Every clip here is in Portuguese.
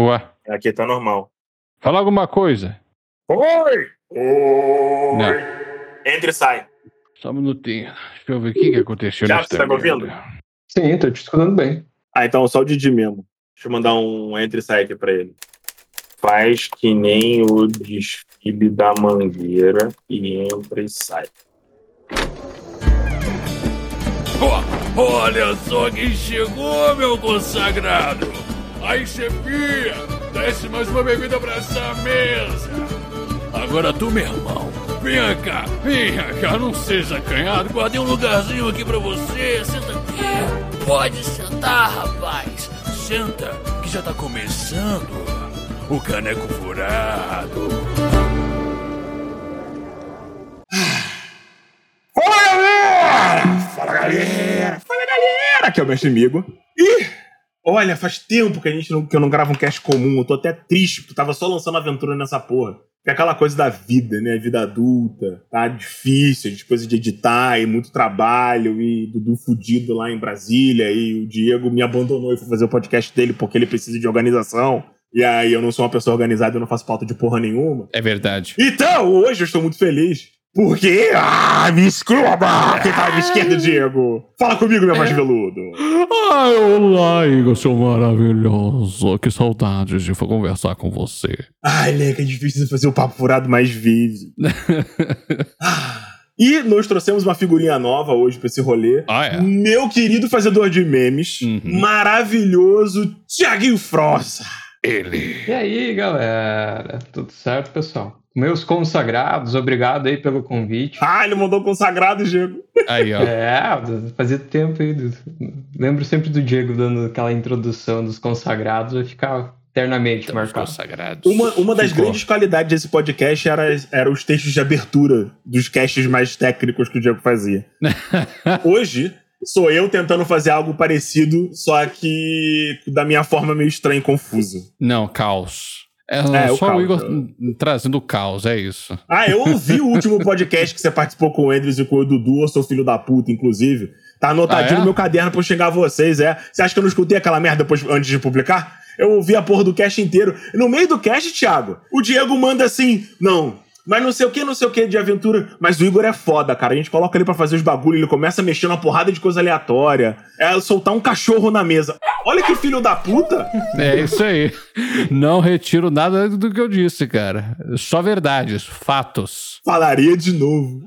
Ué. Aqui tá normal. Fala alguma coisa. Oi! Oi! Não. Entra e sai. Só um minutinho. Deixa eu ver o que, que aconteceu Já, você tá me ouvindo? Sim, tô te escutando bem. Ah, então só o Didi mesmo. Deixa eu mandar um entra e sai aqui pra ele. Faz que nem o desfile da mangueira e entra e sai. Ó, olha só quem chegou, meu consagrado! Aí, chefia, desce mais uma bebida pra essa mesa! Agora tu, meu irmão, venha cá, venha cá, não seja acanhado, guardei um lugarzinho aqui pra você, senta aqui. Pode sentar, rapaz, senta, que já tá começando o caneco furado. Fala galera! Fala galera! Fala galera! Aqui é o Mestre Amigo. E olha, faz tempo que, a gente não, que eu não gravo um cast comum. Eu tô até triste, porque tava só lançando aventura nessa porra. Que é aquela coisa da vida, né? Vida adulta, tá difícil, de coisa de editar e muito trabalho, e Dudu fudido lá em Brasília, e o Diego me abandonou e foi fazer o podcast dele porque ele precisa de organização. E aí eu não sou uma pessoa organizada, eu não faço pauta de porra nenhuma. É verdade. Então, hoje eu estou muito feliz. Porque. Ah, me escrova! Quem tá à minha esquerda, Diego? Fala comigo, meu mais veludo. Ai, olá, Igor, seu maravilhoso. Que saudades de conversar com você. Ai, Leca, é difícil fazer o papo furado mais vezes. Ah, E nós trouxemos uma figurinha nova hoje pra esse rolê. Ah, é? Meu querido fazedor de memes, Uhum. maravilhoso Tiaguinho Frossa. Ele. E aí, galera? Tudo certo, pessoal? Meus consagrados, obrigado aí pelo convite. Ah, ele mandou consagrado, Diego. Aí, ó. É, fazia tempo aí. Lembro sempre do Diego dando aquela introdução dos consagrados, vai ficar eternamente Estamos marcado. consagrados. Uma, uma das Ficou. grandes qualidades desse podcast era, era os textos de abertura dos casts mais técnicos que o Diego fazia. Hoje, sou eu tentando fazer algo parecido, só que da minha forma meio estranha e confusa. Não, caos. É, É, o só o caos, Igor eu- trazendo caos, é isso. Ah, eu ouvi o último podcast que você participou com o Andrews e com o Dudu, eu sou filho da puta, inclusive. Tá anotadinho Ah, é? no meu caderno pra eu chegar a vocês, é. Você acha que eu não escutei aquela merda depois, antes de publicar? Eu ouvi a porra do cast inteiro. No meio do cast, Thiago, o Diego manda assim: não, mas não sei o que, não sei o que de aventura. Mas o Igor é foda, cara. A gente coloca ele pra fazer os bagulho, ele começa a mexer numa porrada de coisa aleatória. É soltar um cachorro na mesa. Olha que filho da puta! É isso aí. Não retiro nada do que eu disse, cara. Só verdades, fatos. Falaria de novo.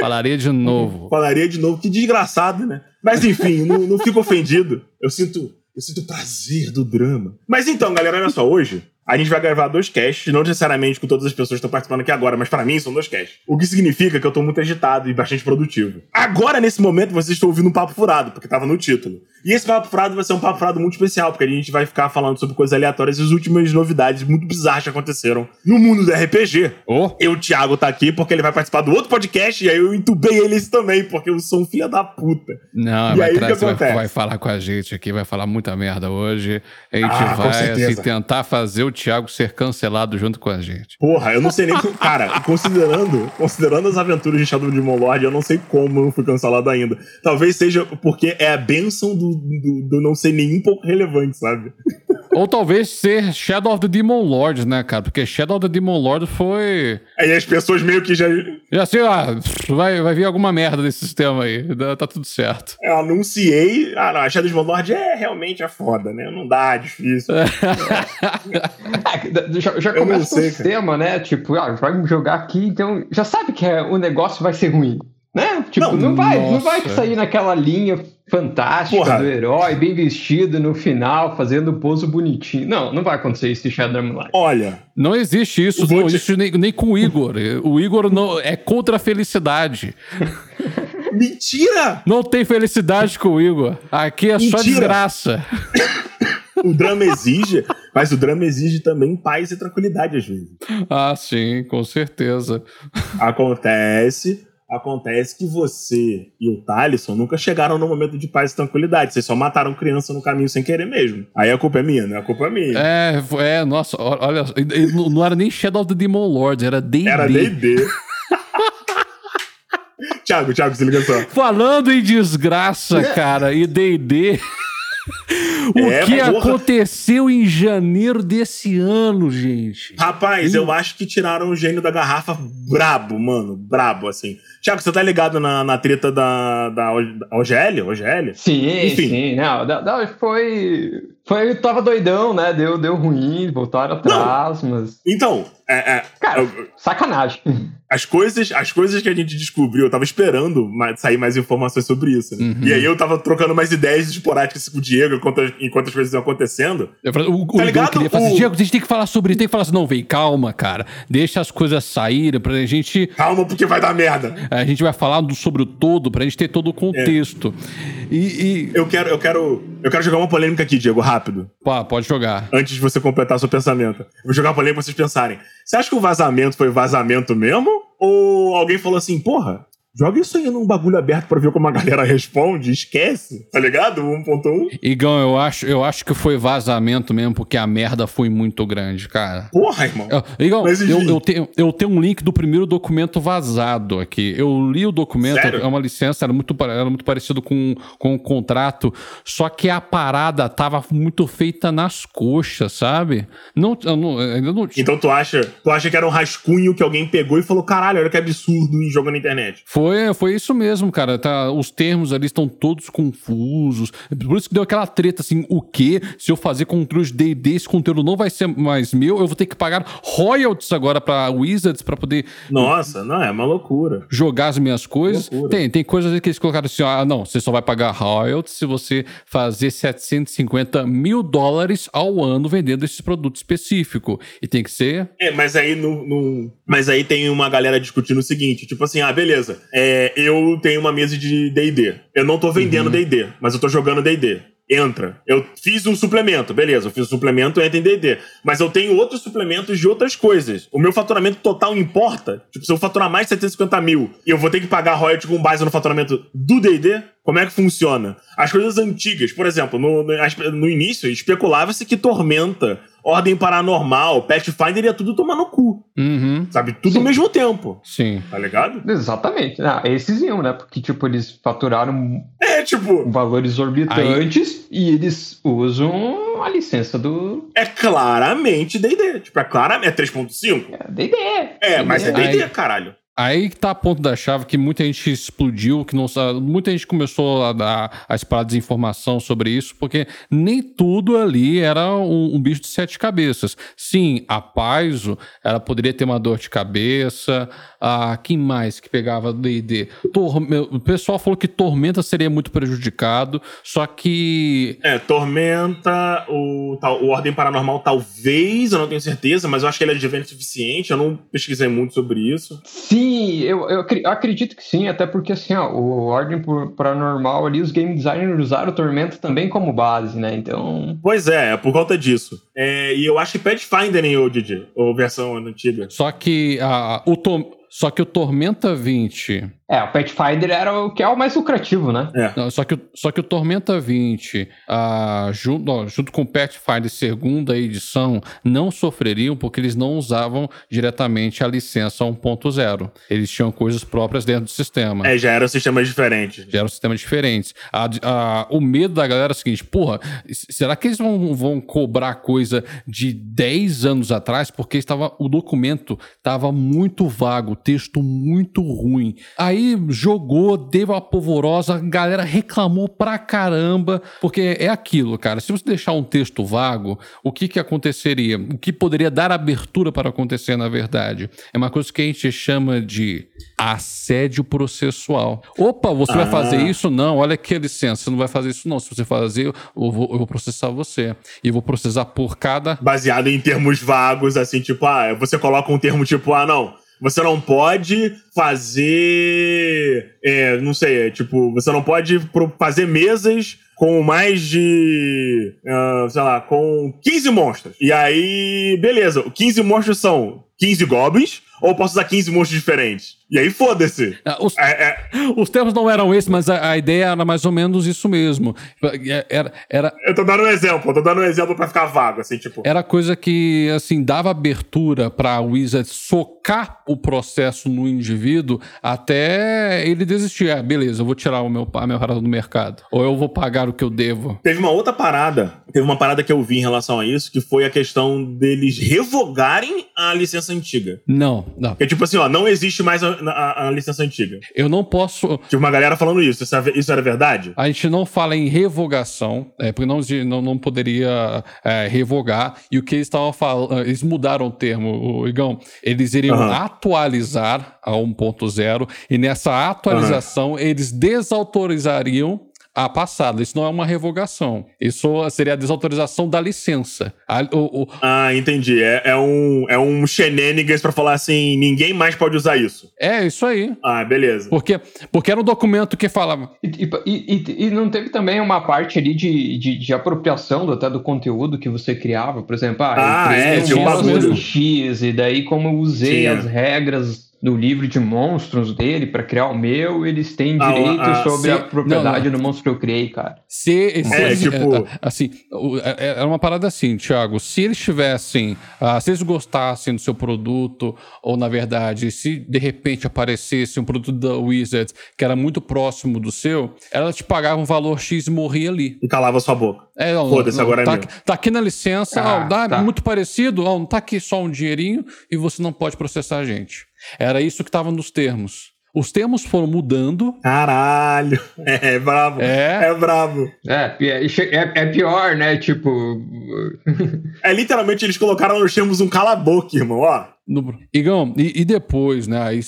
Falaria de novo. Falaria de novo, que desgraçado, né? Mas enfim, não, não fico ofendido. Eu sinto, eu sinto prazer do drama. Mas então, galera, olha só, hoje a gente vai gravar dois casts, não necessariamente com todas as pessoas que estão participando aqui agora, mas pra mim são dois casts. O que significa que eu tô muito agitado e bastante produtivo. Agora, nesse momento, vocês estão ouvindo um papo furado, porque tava no título. E esse papo furado vai ser um papo furado muito especial, porque a gente vai ficar falando sobre coisas aleatórias e as últimas novidades muito bizarras que aconteceram no mundo do RPG. Oh, Eu, o Thiago, tá aqui porque ele vai participar do outro podcast e aí eu entubei ele esse também, porque eu sou um filho da puta. não, E vai, aí, que vai, acontece? vai falar com a gente aqui, vai falar muita merda hoje. A gente Ah, vai assim, tentar fazer o Thiago ser cancelado junto com a gente. Porra, eu não sei nem. co- Cara, considerando, considerando as aventuras de Shadow Demon Lord, eu não sei como eu não fui cancelado ainda. Talvez seja porque é a benção do, do, do não ser nem um pouco relevante, sabe? Ou talvez ser Shadow of the Demon Lord, né, cara? Porque Shadow of the Demon Lord foi. Aí as pessoas meio que já. Já sei lá, vai, vai vir alguma merda nesse sistema aí. Tá tudo certo. Eu anunciei. Ah, não, a Shadow Demon Lord é realmente é foda, né? Não dá, é difícil. É, já já começa com o sistema, né? Tipo, ah, vai jogar aqui, então já sabe que é, o negócio vai ser ruim. Né? Tipo, Não, não, vai, não vai sair naquela linha fantástica Porra. do herói, bem vestido no final, fazendo pouso bonitinho. Não, não vai acontecer isso em Shadow Light. Olha, Não existe isso, não te- existe nem, nem com o Igor. O Igor não, é contra a felicidade. mentira! Não tem felicidade com o Igor. Aqui é só Mentira. desgraça. O drama exige, mas o drama exige também paz e tranquilidade às vezes. Ah, sim, com certeza. Acontece, acontece que você e o Thalisson nunca chegaram no momento de paz e tranquilidade. Vocês só mataram criança no caminho sem querer mesmo. Aí a culpa é minha, né? A culpa é minha. É, é, nossa, olha, não não era nem Shadow of the Demon Lords, era D&D. Era D&D. Thiago, Thiago, se liga só. Falando em desgraça, cara, e D&D... O É, que porra. aconteceu em janeiro desse ano, gente? Rapaz, eu acho que tiraram o gênio da garrafa brabo, mano. Brabo, assim. Tiago, você tá ligado na, na treta da, da OGL? OGL? Sim, Enfim. sim. Não, da- da- foi. Foi. Tava doidão, né? Deu, deu ruim, voltaram atrás, mas. Então, é, é, Cara, eu- sacanagem. as, coisas, as coisas que a gente descobriu, eu tava esperando mais- sair mais informações sobre isso. né? Uhum. E aí eu tava trocando mais ideias esporádicas com o Diego enquanto, enquanto as coisas iam acontecendo. Eu falei, o, o Tá Igor ligado? queria falar assim, O- Diego, a gente tem que falar sobre isso, tem que falar assim, não, vem, calma, cara. Deixa as coisas saírem pra gente. Calma, porque vai dar merda. A gente vai falar do- sobre o todo pra gente ter todo o contexto. E, e- Eu quero, eu quero, eu quero jogar uma polêmica aqui, Diego, rápido. Pá, pode jogar. Antes de você completar seu pensamento. Eu vou jogar uma polêmica pra vocês pensarem. Você acha que o vazamento foi vazamento mesmo? Ou alguém falou assim, porra, joga isso aí num bagulho aberto pra ver como a galera responde, esquece, tá ligado? 1.1. Igão, eu acho, eu acho que foi vazamento mesmo, porque a merda foi muito grande, cara. Porra, irmão. Eu- Igão, Mas, eu, eu tenho, eu tenho um link do primeiro documento vazado aqui. Eu li o documento, Sério? é uma licença, era muito, era muito parecido com, com o contrato, só que a parada tava muito feita nas coxas, sabe? Não, eu não, eu ainda não Então tu acha, tu acha que era um rascunho que alguém pegou e falou, caralho, olha que absurdo e jogou na internet. Foi, foi isso mesmo, cara. Tá, os termos ali estão todos confusos. Por isso que deu aquela treta assim: o quê? Se eu fazer controle de DD, esse conteúdo não vai ser mais meu, eu vou ter que pagar royalties agora pra Wizards pra poder Nossa, não, é uma loucura. jogar as minhas coisas. Tem, tem coisas que eles colocaram assim: ah, não, você só vai pagar royalties se você fazer 750 mil dólares ao ano vendendo esse produto específico. E tem que ser. É, mas aí no, no- Mas aí tem uma galera discutindo o seguinte: tipo assim, ah, beleza. É, eu tenho uma mesa de DD. Eu não tô vendendo DD, mas eu tô jogando DD. Entra. Eu fiz um suplemento, beleza. Eu fiz um suplemento, entra em DD. Mas eu tenho outros suplementos de outras coisas. O meu faturamento total importa. Tipo, se eu faturar mais de 750 mil e eu vou ter que pagar royalty com base no faturamento do DD, como é que funciona? As coisas antigas, por exemplo, no, no, no início, especulava-se que Tormenta, Ordem Paranormal, Pathfinder ia tudo tomar no cu. Uhum, Sabe? Tudo ao Sim. mesmo tempo. sim. Tá ligado? Exatamente. Ah, esses iam, né? Porque, tipo, eles faturaram É, tipo, valores exorbitantes e eles usam a licença do é claramente DD. Tipo, é claramente. É 3.5? é, D&D. É, mas é Aí- DD, caralho. Aí que tá a ponto da chave que muita gente explodiu, que não muita gente começou a dar a espalhar desinformação sobre isso, porque nem tudo ali era um, um bicho de sete cabeças. Sim, a Paizo, ela poderia ter uma dor de cabeça. A quem mais que pegava D&D? O pessoal falou que Tormenta seria muito prejudicado, só que É, Tormenta, o, tal- o Ordem Paranormal, talvez, eu não tenho certeza, mas eu acho que ele é advento suficiente. Eu não pesquisei muito sobre isso. Sim, eu, eu acri- acredito que sim, até porque assim, ó, o Ordem Paranormal ali, os game designers usaram o Tormento também como base, né? Então. Pois é, é por conta disso. É, e eu acho que Pathfinder em o Didi, ou versão antiga. só que a, o Tor- só que o Tormenta 20 É, o Pathfinder era o que é o mais lucrativo, né? É. Não, só, que, o- só que o Tormenta 20, ah, junto, ó, junto com o Pathfinder segunda edição, não sofreriam porque eles não usavam diretamente a licença 1.0. Eles tinham coisas próprias dentro do sistema. É, já eram sistemas diferentes. Já eram sistemas diferentes. A- a- o medo da galera é o seguinte: porra, será que eles vão, vão cobrar coisa de 10 anos atrás? Porque estava, o documento estava muito vago, o texto muito ruim. Aí jogou, deu uma polvorosa, a galera reclamou pra caramba, porque é aquilo, cara. Se você deixar um texto vago, o que, que aconteceria? O que poderia dar abertura para acontecer, na verdade? É uma coisa que a gente chama de assédio processual. Opa, você vai Ah. fazer isso? Não, olha a licença, você não vai fazer isso, não. Se você fazer, eu vou, eu vou processar você. E eu vou processar por cada. Baseado em termos vagos, assim, tipo, ah, você coloca um termo tipo, ah, não. Você não pode fazer. é, não sei, é, tipo, você não pode fazer mesas com mais de. ah, sei lá, com 15 monstros. E aí, beleza, 15 monstros são 15 goblins ou posso usar 15 monstros diferentes? E aí, foda-se. Ah, Os, É, é, os termos não eram esses, mas a, a ideia era mais ou menos isso mesmo. Era, era, eu tô dando um exemplo, eu tô dando um exemplo pra ficar vago, assim, tipo. era coisa que, assim, dava abertura pra Wizard socar o processo no indivíduo até ele desistir. Ah, beleza, eu vou tirar o meu, a minha parada do mercado. Ou eu vou pagar o que eu devo. Teve uma outra parada, teve uma parada que eu vi em relação a isso, que foi a questão deles revogarem a licença antiga. Não, não. É tipo assim, ó, não existe mais a, a- a licença antiga. Eu não posso. Tipo, uma galera falando isso. Isso, isso era verdade? A gente não fala em revogação, é, porque não, não, não poderia é, revogar. E o que eles estavam falando, eles mudaram o termo, o Igão. Eles iriam Aham. atualizar a 1.0 e nessa atualização eles desautorizariam a passada. Isso não é uma revogação. Isso seria a desautorização da licença. A- o- o- Ah, entendi. É, é um, é um shenanigans pra falar assim, ninguém mais pode usar isso. é isso aí. Ah, beleza. Porque, porque era um documento que falava. E, e- e- e não teve também uma parte ali de, de, de apropriação do, até do conteúdo que você criava? Por exemplo, ah, Ah, eu é, tinha um. X, e daí como eu usei Tinha. as regras do livro de monstros dele pra criar o meu, eles têm Ah, direito ah, sobre se- a propriedade não, do monstro que eu criei, cara. Se, se É, eles- tipo- é, assim, o- é- é- era uma parada assim, Thiago. Se eles tivessem, ah, se eles gostassem do seu produto, ou na verdade, se de repente aparecesse um produto da Wizards que era muito próximo do seu, ela te pagava um valor X e morria ali. E calava sua boca. É, não, Foda-se, não, agora é tá, meu. aqui- tá aqui na licença, Ah, ó, dá tá. muito parecido, ó, não tá aqui só um dinheirinho e você não pode processar a gente. Era isso que estava nos termos. Os termos foram mudando. Caralho. É, brabo. É. É brabo. É, é, é- é pior, né? Tipo. É literalmente eles colocaram nos termos um cala-boca, irmão, ó. No... Igão, e, e depois, né? Aí,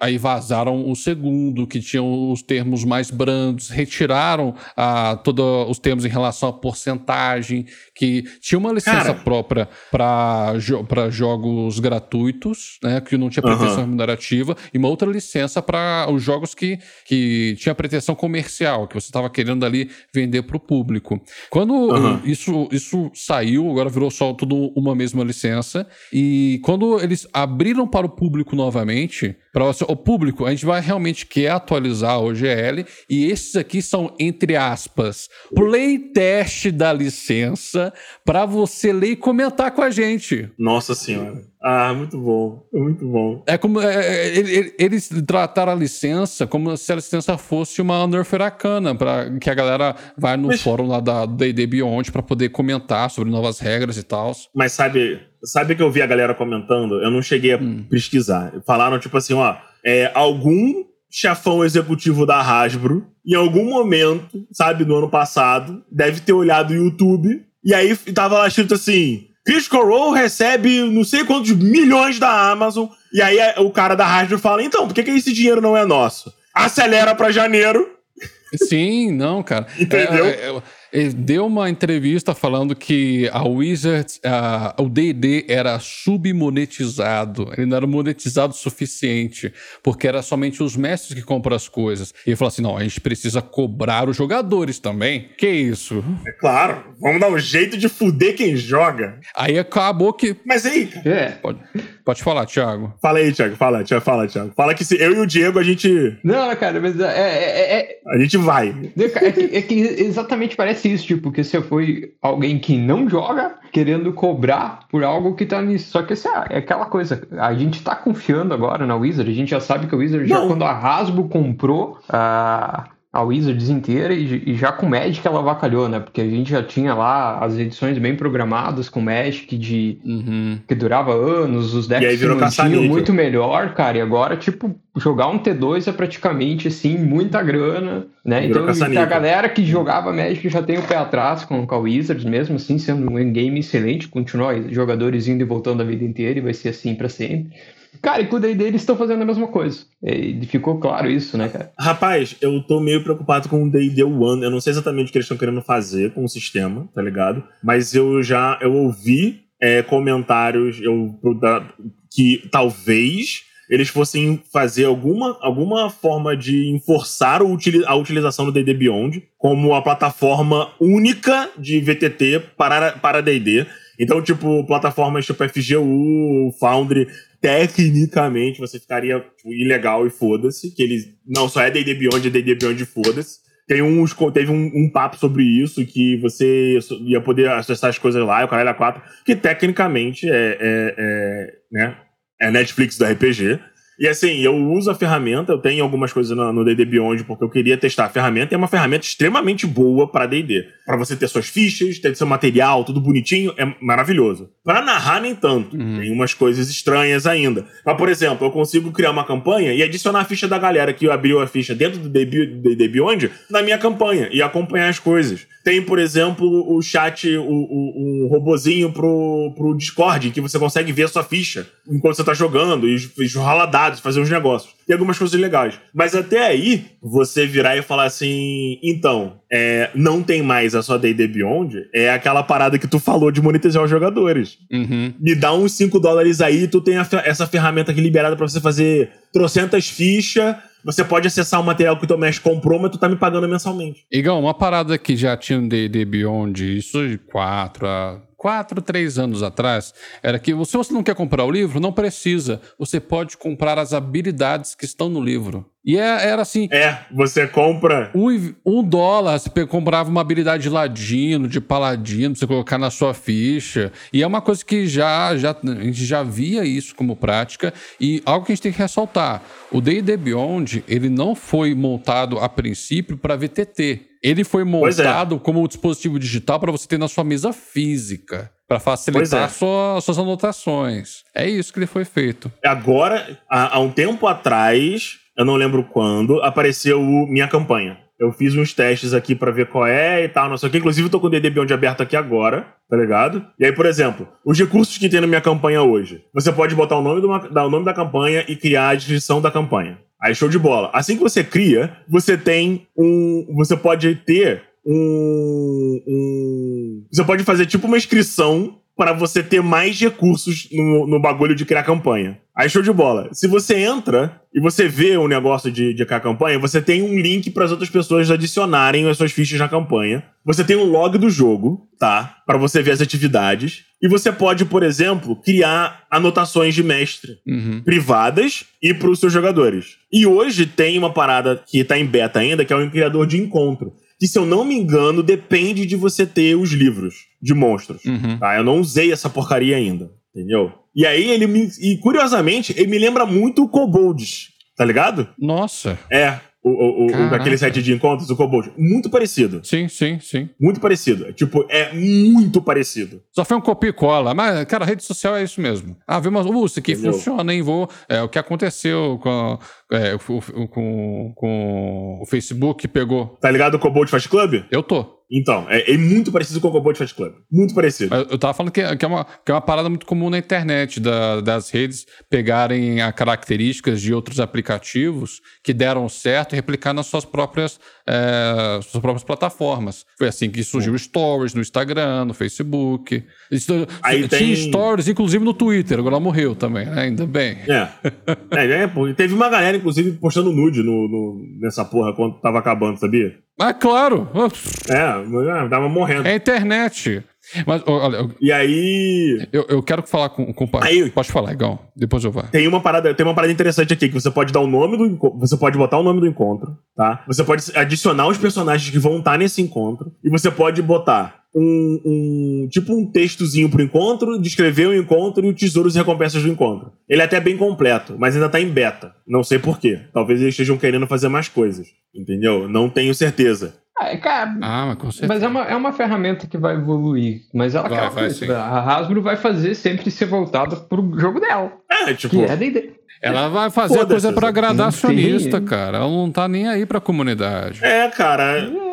aí- vazaram o segundo, que tinham os termos mais brandos, retiraram ah, todos os termos em relação à porcentagem, que tinha uma licença Cara. própria para jo jogos gratuitos, né? Que não tinha pretensão Aham. remunerativa, e uma outra licença para os jogos que, que tinha pretensão comercial, que você estava querendo ali vender para o público. Quando eh, isso, isso saiu, agora virou só tudo uma mesma licença. E quando eles abriram para o público novamente, para o público, a gente vai realmente quer atualizar a OGL, e esses aqui são, entre aspas, playtest da licença para você ler e comentar com a gente. Nossa senhora. Ah, muito bom. Muito bom. É como é, é, ele- ele- eles trataram a licença como se a licença fosse uma Nerfer Arcana, para que a galera vai no Mas- fórum lá da D&D Beyond para poder comentar sobre novas regras e tal. Mas sabe, sabe que eu vi a galera comentando? Eu não cheguei a Hum. pesquisar. Falaram, tipo assim, ó, é, algum chefão executivo da Hasbro, em algum momento, sabe, no ano passado, deve ter olhado o YouTube, e aí tava lá escrito assim. Critical Role recebe não sei quantos milhões da Amazon. E aí o cara da Hasbro fala: então, por que, que esse dinheiro não é nosso? Acelera pra janeiro. Sim, não, cara. Entendeu? É, é, é, ele deu uma entrevista falando que a Wizards, a- o D&D era submonetizado. Ele não era monetizado o suficiente, porque era somente os mestres que compram as coisas. E ele falou assim, não, a gente precisa cobrar os jogadores também. Que isso? É claro, vamos dar um jeito de fuder quem joga. Aí acabou que... Mas aí, É. Pode, pode falar, Thiago. fala aí, Thiago, fala, Thiago, fala, Thiago. Fala que se eu e o Diego a gente, Não, cara, mas é, é, é, a gente vai. é, que, é que exatamente parece isso, tipo, que você foi alguém que não joga querendo cobrar por algo que tá nisso. Só que assim, é aquela coisa, a gente tá confiando agora na Wizard, a gente já sabe que a Wizard, já Não. quando a Hasbro comprou a, a Wizards inteira e, e já com o Magic ela avacalhou, né? Porque a gente já tinha lá as edições bem programadas com Magic de Uhum. que durava anos, os E aí decks virou mantinham caça-níquel. muito melhor, cara, e agora, tipo, jogar um T2 é praticamente, assim, muita grana, né? Virou Então, a galera que jogava Magic já tem o pé atrás com, com a Wizards, mesmo assim, sendo um game excelente, continua aí, jogadores indo e voltando a vida inteira e vai ser assim pra sempre. Cara, e com o D&D eles estão fazendo a mesma coisa. E ficou claro isso, né, cara? Rapaz, eu tô meio preocupado com o D&D One. Eu não sei exatamente o que eles estão querendo fazer com o sistema, tá ligado? Mas eu já eu ouvi é, comentários eu, que talvez eles fossem fazer alguma, alguma forma de enforçar a utilização do D&D Beyond como a plataforma única de VTT para para D&D. Então, tipo, plataformas tipo FGU, Foundry, tecnicamente você ficaria tipo, ilegal e foda-se, que eles não só é D&D Beyond, é D&D Beyond e foda-se. Tem uns, teve um, um, papo sobre isso, que você ia poder acessar as coisas lá, o Caralho 4, que tecnicamente é, é, é, né, é Netflix do RPG. E assim, eu uso a ferramenta, eu tenho algumas coisas no D&D Beyond porque eu queria testar a ferramenta, é uma ferramenta extremamente boa para D&D. Para você ter suas fichas, ter seu material, tudo bonitinho, é maravilhoso. Para narrar, nem tanto. Uhum. Tem umas coisas estranhas ainda. Mas, por exemplo, eu consigo criar uma campanha e adicionar a ficha da galera que abriu a ficha dentro do D&D Beyond na minha campanha e acompanhar as coisas. Tem, por exemplo, o chat, o, o, um robozinho pro, pro Discord, que você consegue ver a sua ficha enquanto você tá jogando e, e rola dados, fazer uns negócios. Tem algumas coisas legais. Mas até aí, você virar e falar assim: então, é, não tem mais a sua D&D Beyond, é aquela parada que tu falou de monetizar os jogadores. Uhum. Me dá uns 5 dólares aí, tu tem essa ferramenta aqui liberada para você fazer trocentas fichas você pode acessar o material que o teu mestre comprou, mas tu tá me pagando mensalmente. Igão, uma parada que já tinha no D&D Beyond, isso de 4 a quatro, três anos atrás, era que se você não quer comprar o livro, não precisa. Você pode comprar as habilidades que estão no livro. E é, era assim. É, você compra. Um, um dólar, você comprava uma habilidade de ladino, de paladino, pra você colocar na sua ficha. E é uma coisa que já, já, a gente já via isso como prática. E algo que a gente tem que ressaltar: o DD Beyond, ele não foi montado a princípio para VTT. Ele foi é. montado é. como um dispositivo digital para você ter na sua mesa física. Para facilitar é. sua, suas anotações. É isso que ele foi feito. Agora, há, há um tempo atrás, eu não lembro quando, apareceu Minha Campanha. Eu fiz uns testes aqui para ver qual é e tal, não sei o que. Inclusive, eu tô com o DD Beyond aberto aqui agora, tá ligado? E aí, por exemplo, os recursos que tem na minha campanha hoje. Você pode botar o nome, do, o nome da campanha e criar a descrição da campanha. Aí, show de bola. Assim que você cria, você tem um. Você pode ter um. um você pode fazer tipo uma inscrição para você ter mais recursos no, no bagulho de criar campanha. Aí show de bola. Se você entra e você vê o um negócio de, de criar campanha, você tem um link para as outras pessoas adicionarem as suas fichas na campanha. Você tem um log do jogo, tá? Para você ver as atividades. E você pode, por exemplo, criar anotações de mestre uhum. privadas e para os seus jogadores. E hoje tem uma parada que está em beta ainda, que é o criador de encontro que, se eu não me engano, depende de você ter os livros de monstros. Uhum. Tá? Eu não usei essa porcaria ainda, entendeu? E aí ele me. E curiosamente, ele me lembra muito o Kobolds, tá ligado? Nossa. É. O, o, o, aquele site de encontros, o Kobold. Muito parecido. Sim, sim, sim. Muito parecido. Tipo, é muito parecido. Só foi um copia e cola. Mas, cara, rede social é isso mesmo. Ah, viu, mas uh, isso aqui Entendeu? funciona, hein? Vou. É o que aconteceu com, é, com, com o Facebook pegou. Tá ligado o Kobold Fast Club? Eu tô. Então, é, é, muito parecido com o Cowboy Fight Club. Muito parecido. Eu tava falando que, é, que, é, uma, que é uma parada muito comum na internet, da, das redes pegarem as características de outros aplicativos que deram certo e replicar nas suas próprias, é, suas próprias plataformas. Foi assim que surgiu o Stories no Instagram, no Facebook. Isso, Aí tinha tem... Stories, inclusive no Twitter, agora morreu também, né? ainda bem. É. é, é teve uma galera, inclusive, postando nude no, no, nessa porra quando tava acabando, sabia? Ah, claro! É, tava morrendo. É internet. Mas, olha. E aí. Eu, eu quero falar com, com o aí, Pode falar, Igão. Depois eu vou. Tem uma parada, tem uma parada interessante aqui que você pode dar o nome do encontro. Você pode botar o nome do encontro, tá? Você pode adicionar os personagens que vão estar nesse encontro. E você pode botar um, um, tipo um textozinho pro encontro, descrever o encontro e os tesouros e recompensas do encontro. Ele é até bem completo, mas ainda tá em beta. Não sei porquê. Talvez eles estejam querendo fazer mais coisas. Entendeu? Não tenho certeza. Ah, cara, ah, mas, com certeza. mas é, uma, é uma ferramenta que vai evoluir. Mas ela vai, vai, a Hasbro vai fazer sempre ser voltada pro jogo dela. É, tipo. Que é D&D. Ela vai fazer a coisa pra agradar acionista, cara. Ela não tá nem aí pra comunidade. É, cara. É.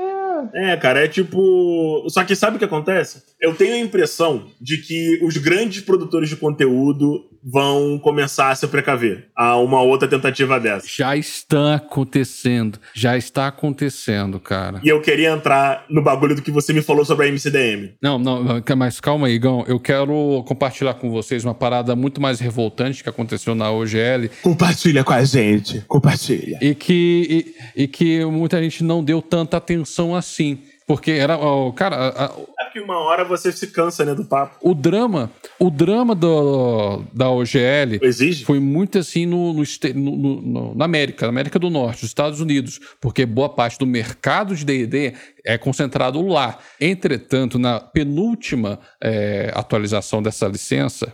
É, cara, é tipo. Só que sabe o que acontece? Eu tenho a impressão de que os grandes produtores de conteúdo vão começar a se precaver a uma outra tentativa dessa. Já está acontecendo. Já está acontecendo, cara. E eu queria entrar no bagulho do que você me falou sobre a MCDM. Não, não, mas calma aí, Igão. Eu quero compartilhar com vocês uma parada muito mais revoltante que aconteceu na OGL. Compartilha com a gente. Compartilha. E que, e, e que muita gente não deu tanta atenção assim Porque era. ó, cara, a- a- É porque uma hora você se cansa, né, do papo. o drama. O drama do, da OGL Exige? foi muito assim no, no no- no- no- na América, na América do Norte, nos Estados Unidos, porque boa parte do mercado de D&D é concentrado lá. Entretanto, na penúltima é, atualização dessa licença,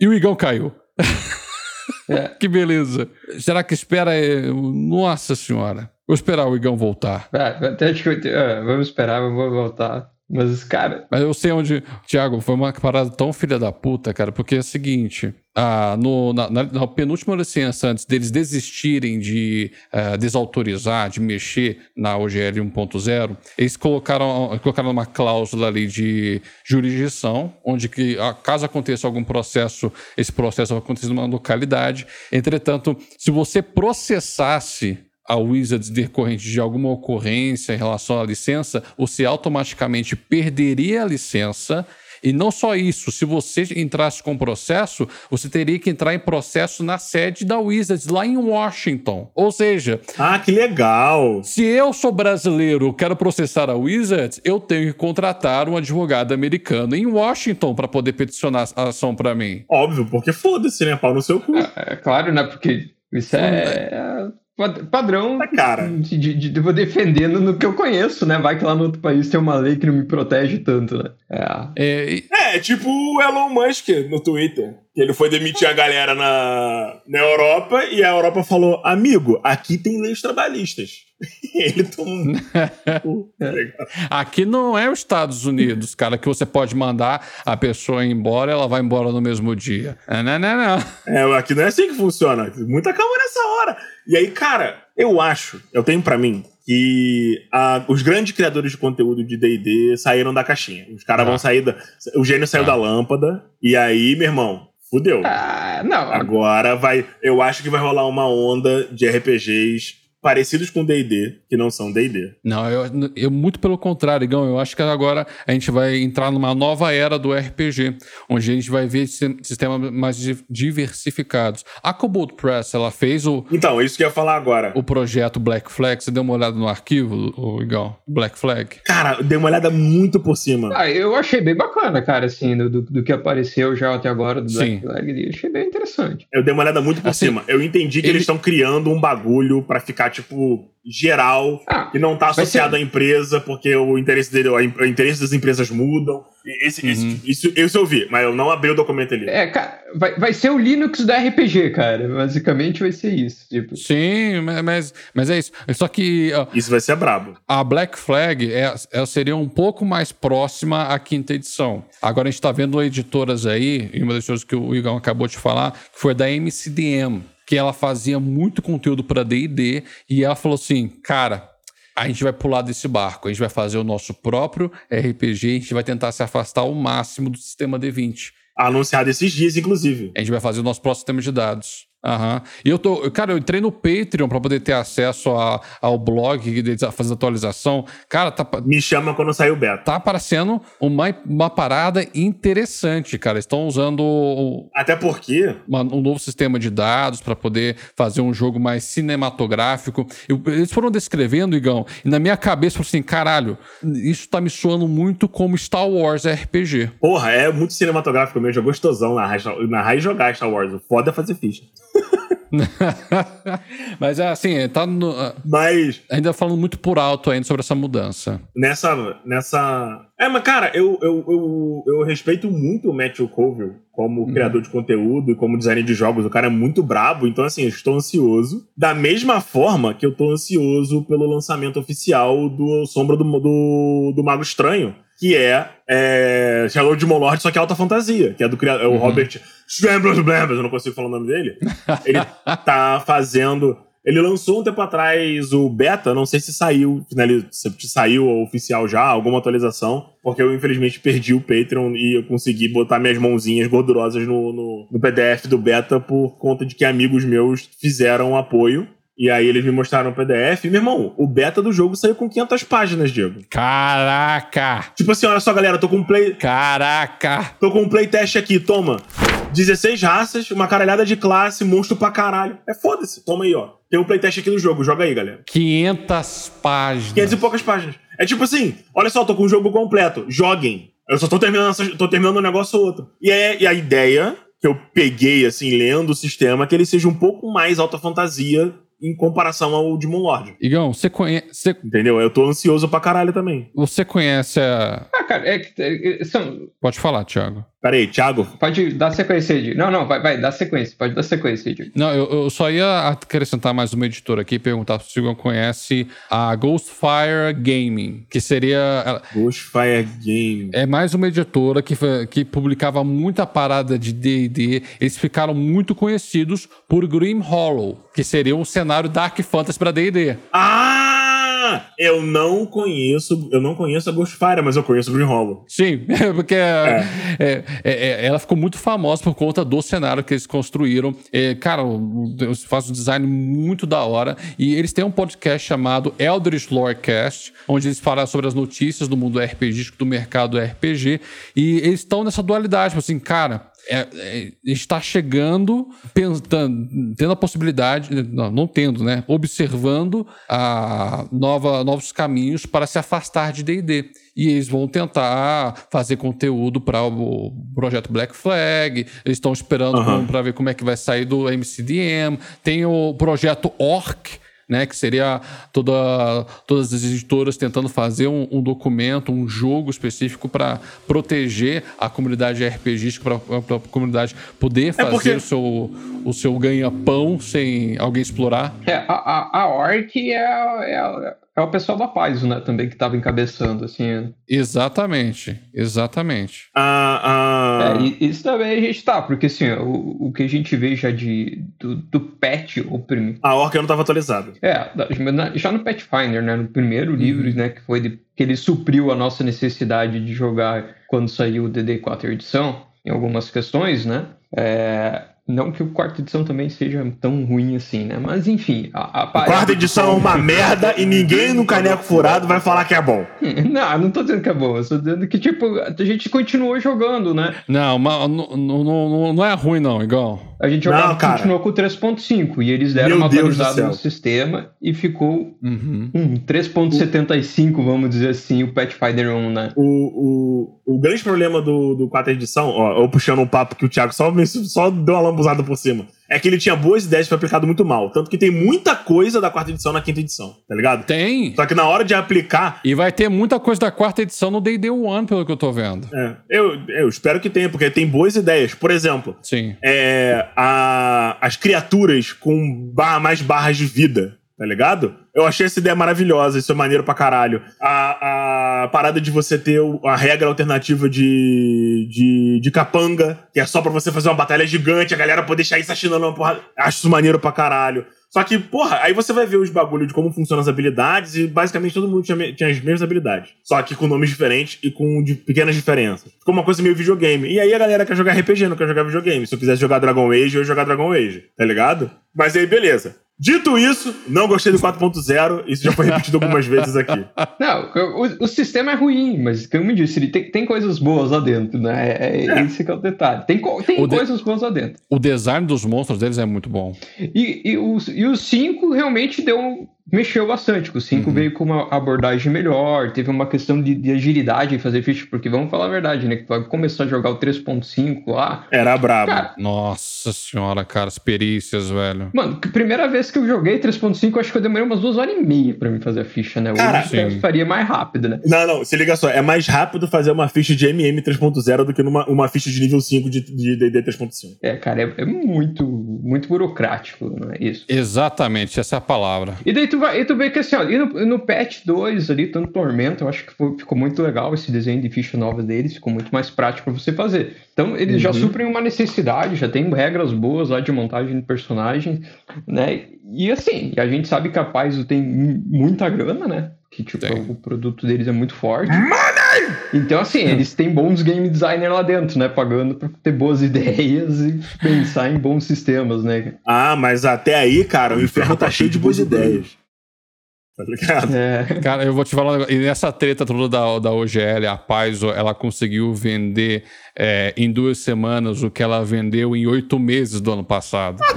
e o Igão caiu. É. que beleza. Será que espera... Nossa senhora. Vou esperar o Igão voltar. Ah, até acho que ah, vamos esperar, eu vou voltar. Mas, cara, Mas eu sei onde. Tiago, foi uma parada tão filha da puta, cara, porque é o seguinte: ah, no, na, na- na penúltima licença, antes deles desistirem de ah, desautorizar, de mexer na OGL 1.0, eles colocaram, colocaram uma cláusula ali de jurisdição, onde que, ah, caso aconteça algum processo, esse processo vai acontecer numa localidade. Entretanto, se você processasse a Wizards decorrente de alguma ocorrência em relação à licença, você automaticamente perderia a licença. E não só isso, se você entrasse com processo, você teria que entrar em processo na sede da Wizards, lá em Washington. Ou seja, Ah, que legal. se eu sou brasileiro, quero processar a Wizards, eu tenho que contratar um advogado americano em Washington para poder peticionar a ação para mim. Óbvio, porque foda-se, né? Pau no seu cu. é claro, né? Porque isso é, é padrão Tá, cara. de, de, de eu vou defendendo no que eu conheço, né? Vai que lá no outro país tem uma lei que não me protege tanto, né? É. É, e- É, tipo o Elon Musk no Twitter. Ele foi demitir a galera na, na Europa e a Europa falou: Amigo, aqui tem leis trabalhistas. ele tomou. Legal. Aqui não é os Estados Unidos, cara, que você pode mandar a pessoa ir embora ela vai embora no mesmo dia. É, Não, não, não. É, aqui não é assim que funciona. Muita calma nessa hora. E aí, cara, eu acho, eu tenho pra mim que a- os grandes criadores de conteúdo de D&D saíram da caixinha. Os caras Ah. vão sair da... O gênio saiu Ah. da lâmpada. E aí, meu irmão, fudeu. Ah, não, Agora vai... Eu acho que vai rolar uma onda de RPGs parecidos com D&D, que não são D&D. Não, eu, eu muito pelo contrário, Igão. Eu acho que agora a gente vai entrar numa nova era do RPG, onde a gente vai ver sistemas mais di- diversificados. A Cobalt Press, ela fez o, Então, é isso que eu ia falar agora. o projeto Black Flag. Você deu uma olhada no arquivo, Igão? Black Flag? Cara, eu dei uma olhada muito por cima. Ah, eu achei bem bacana, cara, assim, do, do, do que apareceu já até agora do Sim. Black Flag. Eu achei bem interessante. Eu dei uma olhada muito por Assim, cima. Eu entendi que ele- eles estão criando um bagulho pra ficar, tipo, geral Ah, que não tá Vai associado à empresa, porque o interesse dele, o in- o interesse das empresas mudam. Esse, esse- Uhum. isso, isso eu vi, mas eu não abri o documento ali. é, cara, vai, vai ser o Linux da RPG, cara. Basicamente vai ser isso. Tipo, Sim, ma- mas, mas é isso. Só que ó, Isso vai ser brabo. a Black Flag é, é- seria um pouco mais próxima à quinta edição. Agora a gente está vendo editoras aí, e uma das coisas que o Igor acabou de falar, que foi da MCDM, que ela fazia muito conteúdo para D&D, e ela falou assim, cara, a gente vai pular desse barco, a gente vai fazer o nosso próprio RPG, a gente vai tentar se afastar ao máximo do sistema D20. Anunciado esses dias, inclusive. A gente vai fazer o nosso próprio sistema de dados. Aham. E eu tô. Cara, eu entrei no Patreon pra poder ter acesso a- ao blog que fazem atualização. Cara, tá, Me chama quando sair o beta. tá aparecendo uma, uma parada interessante, cara. Estão usando Até porque, uma- um novo sistema de dados para poder fazer um jogo mais cinematográfico. Eu- eles foram descrevendo, Igão, e na minha cabeça eu falei assim: caralho, isso tá me soando muito como Star Wars RPG. porra, é muito cinematográfico mesmo, é gostosão narrar, narrar e jogar Star Wars. O foda é fazer ficha. Mas é assim, tá no- Mas ainda falando muito por alto ainda sobre essa mudança. nessa. nessa... É, mas cara, eu, eu, eu, eu respeito muito o Matthew Colville como criador de conteúdo e como designer de jogos. O cara é muito brabo, então assim, eu estou ansioso. Da mesma forma que eu estou ansioso pelo lançamento oficial do Sombra do, do, do Mago Estranho, que é, é Shadow de Molord, só que é alta fantasia, que é do criador, é o Uhum. Robert eu não consigo falar o nome dele. Ele tá fazendo. Ele lançou um tempo atrás o beta, não sei se saiu, se saiu oficial já, alguma atualização, porque eu infelizmente perdi o Patreon e eu consegui botar minhas mãozinhas gordurosas no, no, no PDF do beta por conta de que amigos meus fizeram apoio. E aí eles me mostraram o PDF. E, meu irmão, o beta do jogo saiu com 500 páginas, Diego. Caraca! Tipo assim, olha só, galera, tô com um play, Caraca! Tô com um playtest aqui, toma. 16 raças, uma caralhada de classe, monstro pra caralho. É foda-se, toma aí, ó. Tem um playtest aqui do jogo, joga aí, galera. 500 páginas. 500 e poucas páginas. É tipo assim, olha só, tô com o jogo completo, joguem. Eu só tô terminando, tô terminando um negócio ou outro. E, é, e a ideia que eu peguei, assim, lendo o sistema, é que ele seja um pouco mais alta fantasia em comparação ao Demon Lord. Igão, você conhece. Entendeu? Eu tô ansioso pra caralho também. Você conhece a. Ah, cara, é que. É, são... Pode falar, Thiago. Peraí, Thiago. Pode dar sequência, Ed. Não, não, vai, vai, dá sequência. Pode dar sequência, Ed. Não, eu, eu só ia acrescentar mais uma editora aqui e perguntar se o Igão conhece a Ghostfire Gaming, que seria. Ghostfire Gaming. É mais uma editora que, que publicava muita parada de DD. Eles ficaram muito conhecidos por Grim Hollow, que seria um cenário Dark Fantasy para DD. Ah! Eu não conheço, eu não conheço a Ghostfire, mas eu conheço o Green Hollow. Sim, porque é. É, é, ela ficou muito famosa por conta do cenário que eles construíram. cara, faz um design muito da hora. E eles têm um podcast chamado Eldritch Lorecast, onde eles falam sobre as notícias do mundo RPG, do mercado RPG. E eles estão nessa dualidade, tipo assim, cara é, é, está chegando, pensando, tendo a possibilidade, não, não, tendo, né? Observando a nova, novos caminhos para se afastar de DD. E eles vão tentar fazer conteúdo para o projeto Black Flag. Eles estão esperando uhum. para ver como é que vai sair do MCDM. Tem o projeto Orc, né, que seria toda, todas as editoras tentando fazer um, um documento, um jogo específico para proteger a comunidade RPGística, para a comunidade poder fazer é porque... o seu, o seu ganha-pão sem alguém explorar. É, a, a, a Orc é, é, é o pessoal da Paizo, né, também, que estava encabeçando, assim. Exatamente, exatamente. Ah, ah... É, isso também a gente tá, porque assim, o, o que a gente vê já de, do, do patch, o primeiro... A Orca não estava atualizada. É, já no Pathfinder, né, no primeiro uhum. livro, né, que foi de, que ele supriu a nossa necessidade de jogar quando saiu o DD4 edição, em algumas questões, né, é, não que o quarta edição também seja tão ruim assim, né? Mas enfim. A, a quarta edição é uma merda e ninguém no caneco furado vai falar que é bom. não, não tô dizendo que é bom. Eu tô dizendo que, tipo, a gente continuou jogando, né? Não, mas não, não, não é ruim, não, igual. A gente jogava, não, continuou com 3.5 e eles deram Meu uma atualizada no sistema e ficou uhum. um 3.75, vamos dizer assim, o Pathfinder 1, né? O, o, o grande problema do, do quarta edição, ó, eu puxando um papo que o Thiago só, só deu uma lambuzada por cima é que ele tinha boas ideias e foi aplicado muito mal. Tanto que tem muita coisa da quarta edição na quinta edição, tá ligado? Tem. Só que na hora de aplicar. E vai ter muita coisa da quarta edição no DD One, pelo que eu tô vendo. É. Eu, eu espero que tenha, porque tem boas ideias. Por exemplo, Sim. É, a, as criaturas com barra, mais barras de vida tá ligado? Eu achei essa ideia maravilhosa, isso é maneiro pra caralho. A, a parada de você ter a regra alternativa de, de, de capanga, que é só pra você fazer uma batalha gigante, a galera poder sair sachinando uma porrada. Acho isso maneiro pra caralho. Só que, porra, aí você vai ver os bagulhos de como funcionam as habilidades e basicamente todo mundo tinha, tinha as mesmas habilidades. Só que com nomes diferentes e com pequenas diferenças. Ficou uma coisa meio videogame. E aí a galera quer jogar RPG, não quer jogar videogame. Se eu quisesse jogar Dragon Age, eu ia jogar Dragon Age, tá ligado? Mas aí, beleza. Dito isso, não gostei do 4.0, isso já foi repetido algumas vezes aqui. Não, o, o, sistema é ruim, mas como eu disse, ele tem, tem coisas boas lá dentro, né? É, é. Esse que é o detalhe. Tem, tem o coisas de, boas lá dentro. O design dos monstros deles é muito bom. E, e, o, e o 5 realmente deu mexeu bastante. O 5 uhum. veio com uma abordagem melhor, teve uma questão de, de, agilidade em fazer ficha, porque vamos falar a verdade, né? Que começou a jogar o 3.5 lá. Era brabo. Cara, Nossa senhora, cara, as perícias, velho. Mano, primeira vez que eu joguei 3.5, acho que eu demorei umas duas horas e meia pra mim fazer a ficha, né? Cara, Hoje eu faria mais rápido, né? Não, não, se liga só, é mais rápido fazer uma ficha de MM 3.0 do que numa, uma ficha de nível 5 de DD 3.5. É, cara, é, é, muito, muito burocrático, não é isso? Exatamente, essa é a palavra. E daí tu vai, e tu vê que assim, ó, e no, no patch 2 ali, tanto Tormento, eu acho que foi, ficou muito legal esse desenho de ficha nova deles, ficou muito mais prático para você fazer. Então, eles uhum. já suprem uma necessidade, já tem regras boas lá de montagem de personagens, né? E assim, a gente sabe que a Paizo tem muita grana, né? Que, tipo, tem. o produto deles é muito forte. Money! Então, assim, eles têm bons game designer lá dentro, né? Pagando pra ter boas ideias e pensar em bons sistemas, né? Ah, mas até aí, cara, o inferno tá cheio de boas ideias. Tá ligado? É. Cara, eu vou te falar. E nessa treta toda da, da OGL, a Paizo, ela conseguiu vender é, em duas semanas o que ela vendeu em oito meses do ano passado.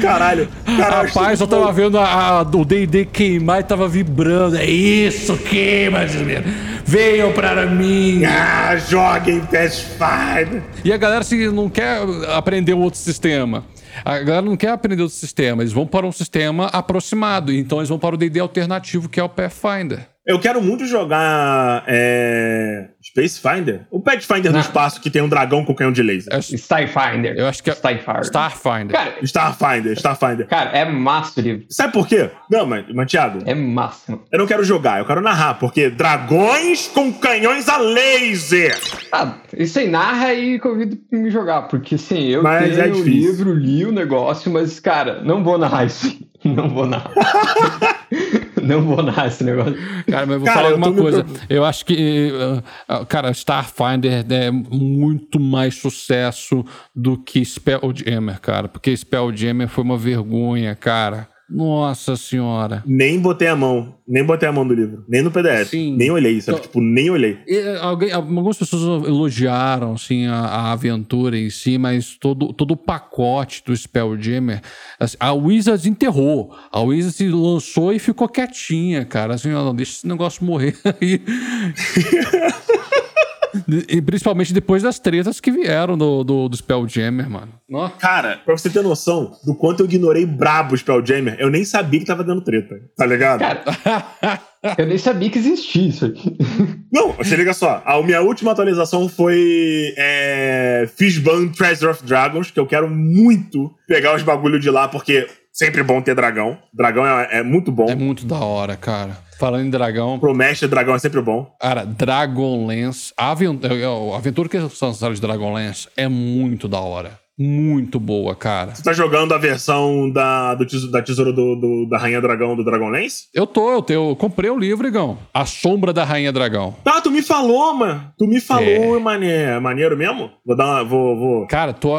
Caralho. Caralho Rapaz, eu tava vendo a, a- o D&D queimar e tava vibrando. É isso, queima, brasileiro. Venham para mim. Ah, joguem Pathfinder. E a galera se não quer aprender outro sistema. A galera não quer aprender outro sistema. Eles vão para um sistema aproximado. Então eles vão para o D&D alternativo, que é o Pathfinder. Eu quero muito jogar é, Space Finder. O Pathfinder do espaço que tem um dragão com canhão de laser. É- Starfinder. eu acho que é Starfinder. Starfinder. Cara, Starfinder, Starfinder. cara, é massa o livro. Sabe por quê? Não, mas, mas Thiago, É massa. eu não quero jogar, eu quero narrar, porque dragões com canhões a laser. Ah, isso aí narra e convido pra me jogar, porque assim, eu Mas é tenho o difícil. livro, li o negócio, mas, cara, não vou narrar isso. Não vou narrar. não vou narrar esse negócio. Cara, mas eu vou Cara, falar eu alguma coisa. preocup- Eu acho que, uh, uh, cara, Starfinder é muito mais sucesso do que Spelljammer, cara. Porque Spelljammer foi uma vergonha, cara. Nossa senhora. Nem botei a mão, nem botei a mão do livro, nem no PDF, Sim. nem olhei, sabe? Então- Tipo, nem olhei. E, alguém, algumas pessoas elogiaram assim, a, a aventura em si, mas todo, todo o pacote do Spelljammer, assim, a Wizards enterrou. A Wizards se lançou e ficou quietinha, cara. Assim, ó, deixa esse negócio morrer aí. e principalmente depois das tretas que vieram do, do, do Spelljammer, mano. Nossa. Cara, pra você ter noção do quanto eu ignorei brabo o Spelljammer, eu nem sabia que tava dando treta, tá ligado? Cara, eu nem sabia que existia isso aqui. Não, você liga só. A minha última atualização foi é, Fishbone Treasure of Dragons, que eu quero muito pegar os bagulho de lá, porque sempre bom ter dragão. Dragão é, é muito bom. É muito da hora, cara. Falando em dragão, Pro mestre, dragão é sempre bom. Cara, Dragonlance, a aventura, a aventura que eles lançaram de Dragonlance é muito da hora. Muito boa, cara. Você tá jogando a versão da, do tesouro, da tesouro do, do- da Rainha Dragão do Dragonlance? Eu tô, eu, tenho, eu comprei o livro, Igão. A Sombra da Rainha Dragão. Ah, tu me falou, mano. Tu me falou, É. mané. Maneiro mesmo? Vou dar uma. Vou, vou. Cara, tô,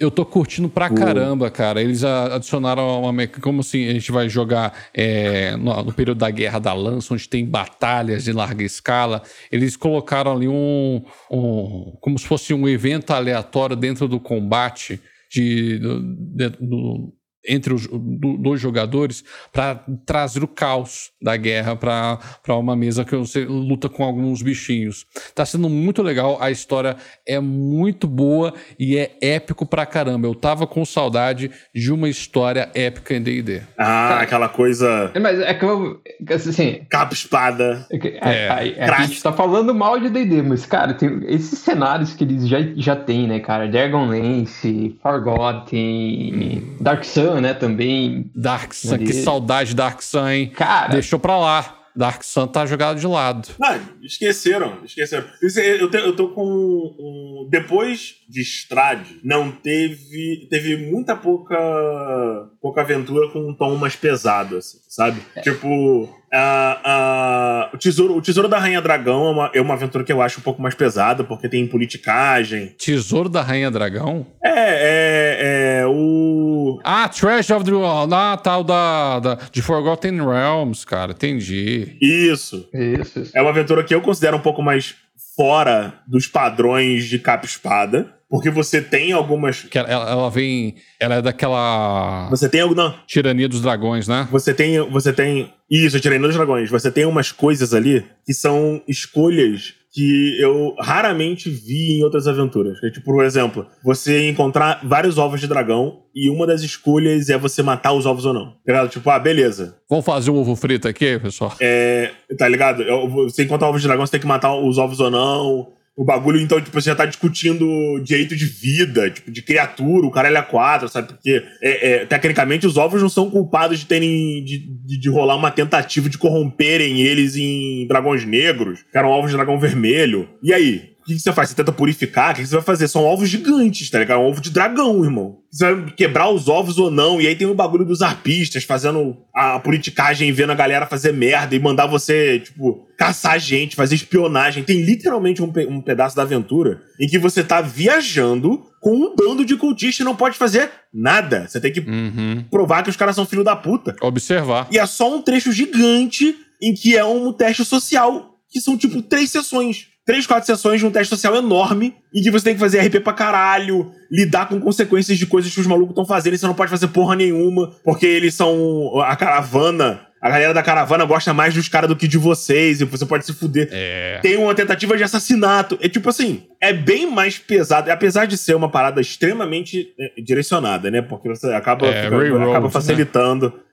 eu tô curtindo pra caramba, cara. Eles adicionaram uma mecânica. Como assim? A gente vai jogar é, no, no período da Guerra da Lança, onde tem batalhas de larga escala. Eles colocaram ali um. um como se fosse um evento aleatório dentro do combate de, do- de- do- entre os do- dois jogadores para trazer o caos da guerra para uma mesa que você luta com alguns bichinhos. Tá sendo muito legal, a história é muito boa e é épico pra caramba. Eu tava com saudade de uma história épica em D&D. Ah, aquela coisa. Mas é que eu. Assim. Capa espada. é É, a, a- a gente tá falando mal de D&D, mas, cara, tem esses cenários que eles já, já tem, né, cara? Dragonlance, Forgotten, Dark Sun, né, também. Dark Sun, que Maneiro. saudade de Dark Sun, hein? Cara, Deixou pra lá. Dark Sun tá jogado de lado. Não, esqueceram, esqueceram. Isso, Eu, te- eu tô com. um- depois de Strade, não teve. Teve muita pouca. pouca aventura com um tom mais pesado, assim, sabe? Tipo. a- a- o, tesouro, o Tesouro da Rainha Dragão é uma, é uma aventura que eu acho um pouco mais pesada, porque tem politicagem. Tesouro da Rainha Dragão? É, é, é. O. Ah, Treasure of the... Ah, tal da, da... De Forgotten Realms, cara. Entendi. Isso. isso, isso. É uma aventura que eu considero um pouco mais fora dos padrões de capa e espada. Porque você tem algumas. Que ela, ela vem... Ela é daquela... Você tem algo. Não, Tirania dos Dragões, né? Você tem. Você tem. Isso, tirei nos dragões. Você tem umas coisas ali que são escolhas que eu raramente vi em outras aventuras. É, tipo, por exemplo, você encontrar vários ovos de dragão e uma das escolhas é você matar os ovos ou não. Tá ligado? Tipo, ah, beleza. Vamos fazer um ovo frito aqui, pessoal? É, tá ligado? Eu- Você encontrar ovos de dragão, você tem que matar os ovos ou não. O bagulho, então, tipo, você já tá discutindo direito de vida, tipo, de criatura, o caralho é quatro, sabe? Porque, é, é, tecnicamente, os ovos não são culpados de terem. De, de, de rolar uma tentativa de corromperem eles em dragões negros, que eram ovos de dragão vermelho. E aí? O que, que você faz? Você tenta purificar? O que, que você vai fazer? São ovos gigantes, tá ligado? É um ovo de dragão, irmão. Você vai quebrar os ovos ou não. E aí tem o bagulho dos arpistas fazendo a politicagem, vendo a galera fazer merda e mandar você, tipo, caçar gente, fazer espionagem. Tem literalmente um, pe- um pedaço da aventura em que você tá viajando com um bando de cultistas e não pode fazer nada. Você tem que Uhum. provar que os caras são filho da puta. Observar. E é só um trecho gigante em que é um teste social, que são tipo três sessões. Três, quatro sessões de um teste social enorme em que você tem que fazer RP pra caralho, lidar com consequências de coisas que os malucos estão fazendo e você não pode fazer porra nenhuma, porque eles são a caravana. A galera da caravana gosta mais dos caras do que de vocês, e você pode se fuder. É. Tem uma tentativa de assassinato. É tipo assim, é bem mais pesado, apesar de ser uma parada extremamente é, direcionada, né? Porque você acaba, É, fica- railroad, acaba né?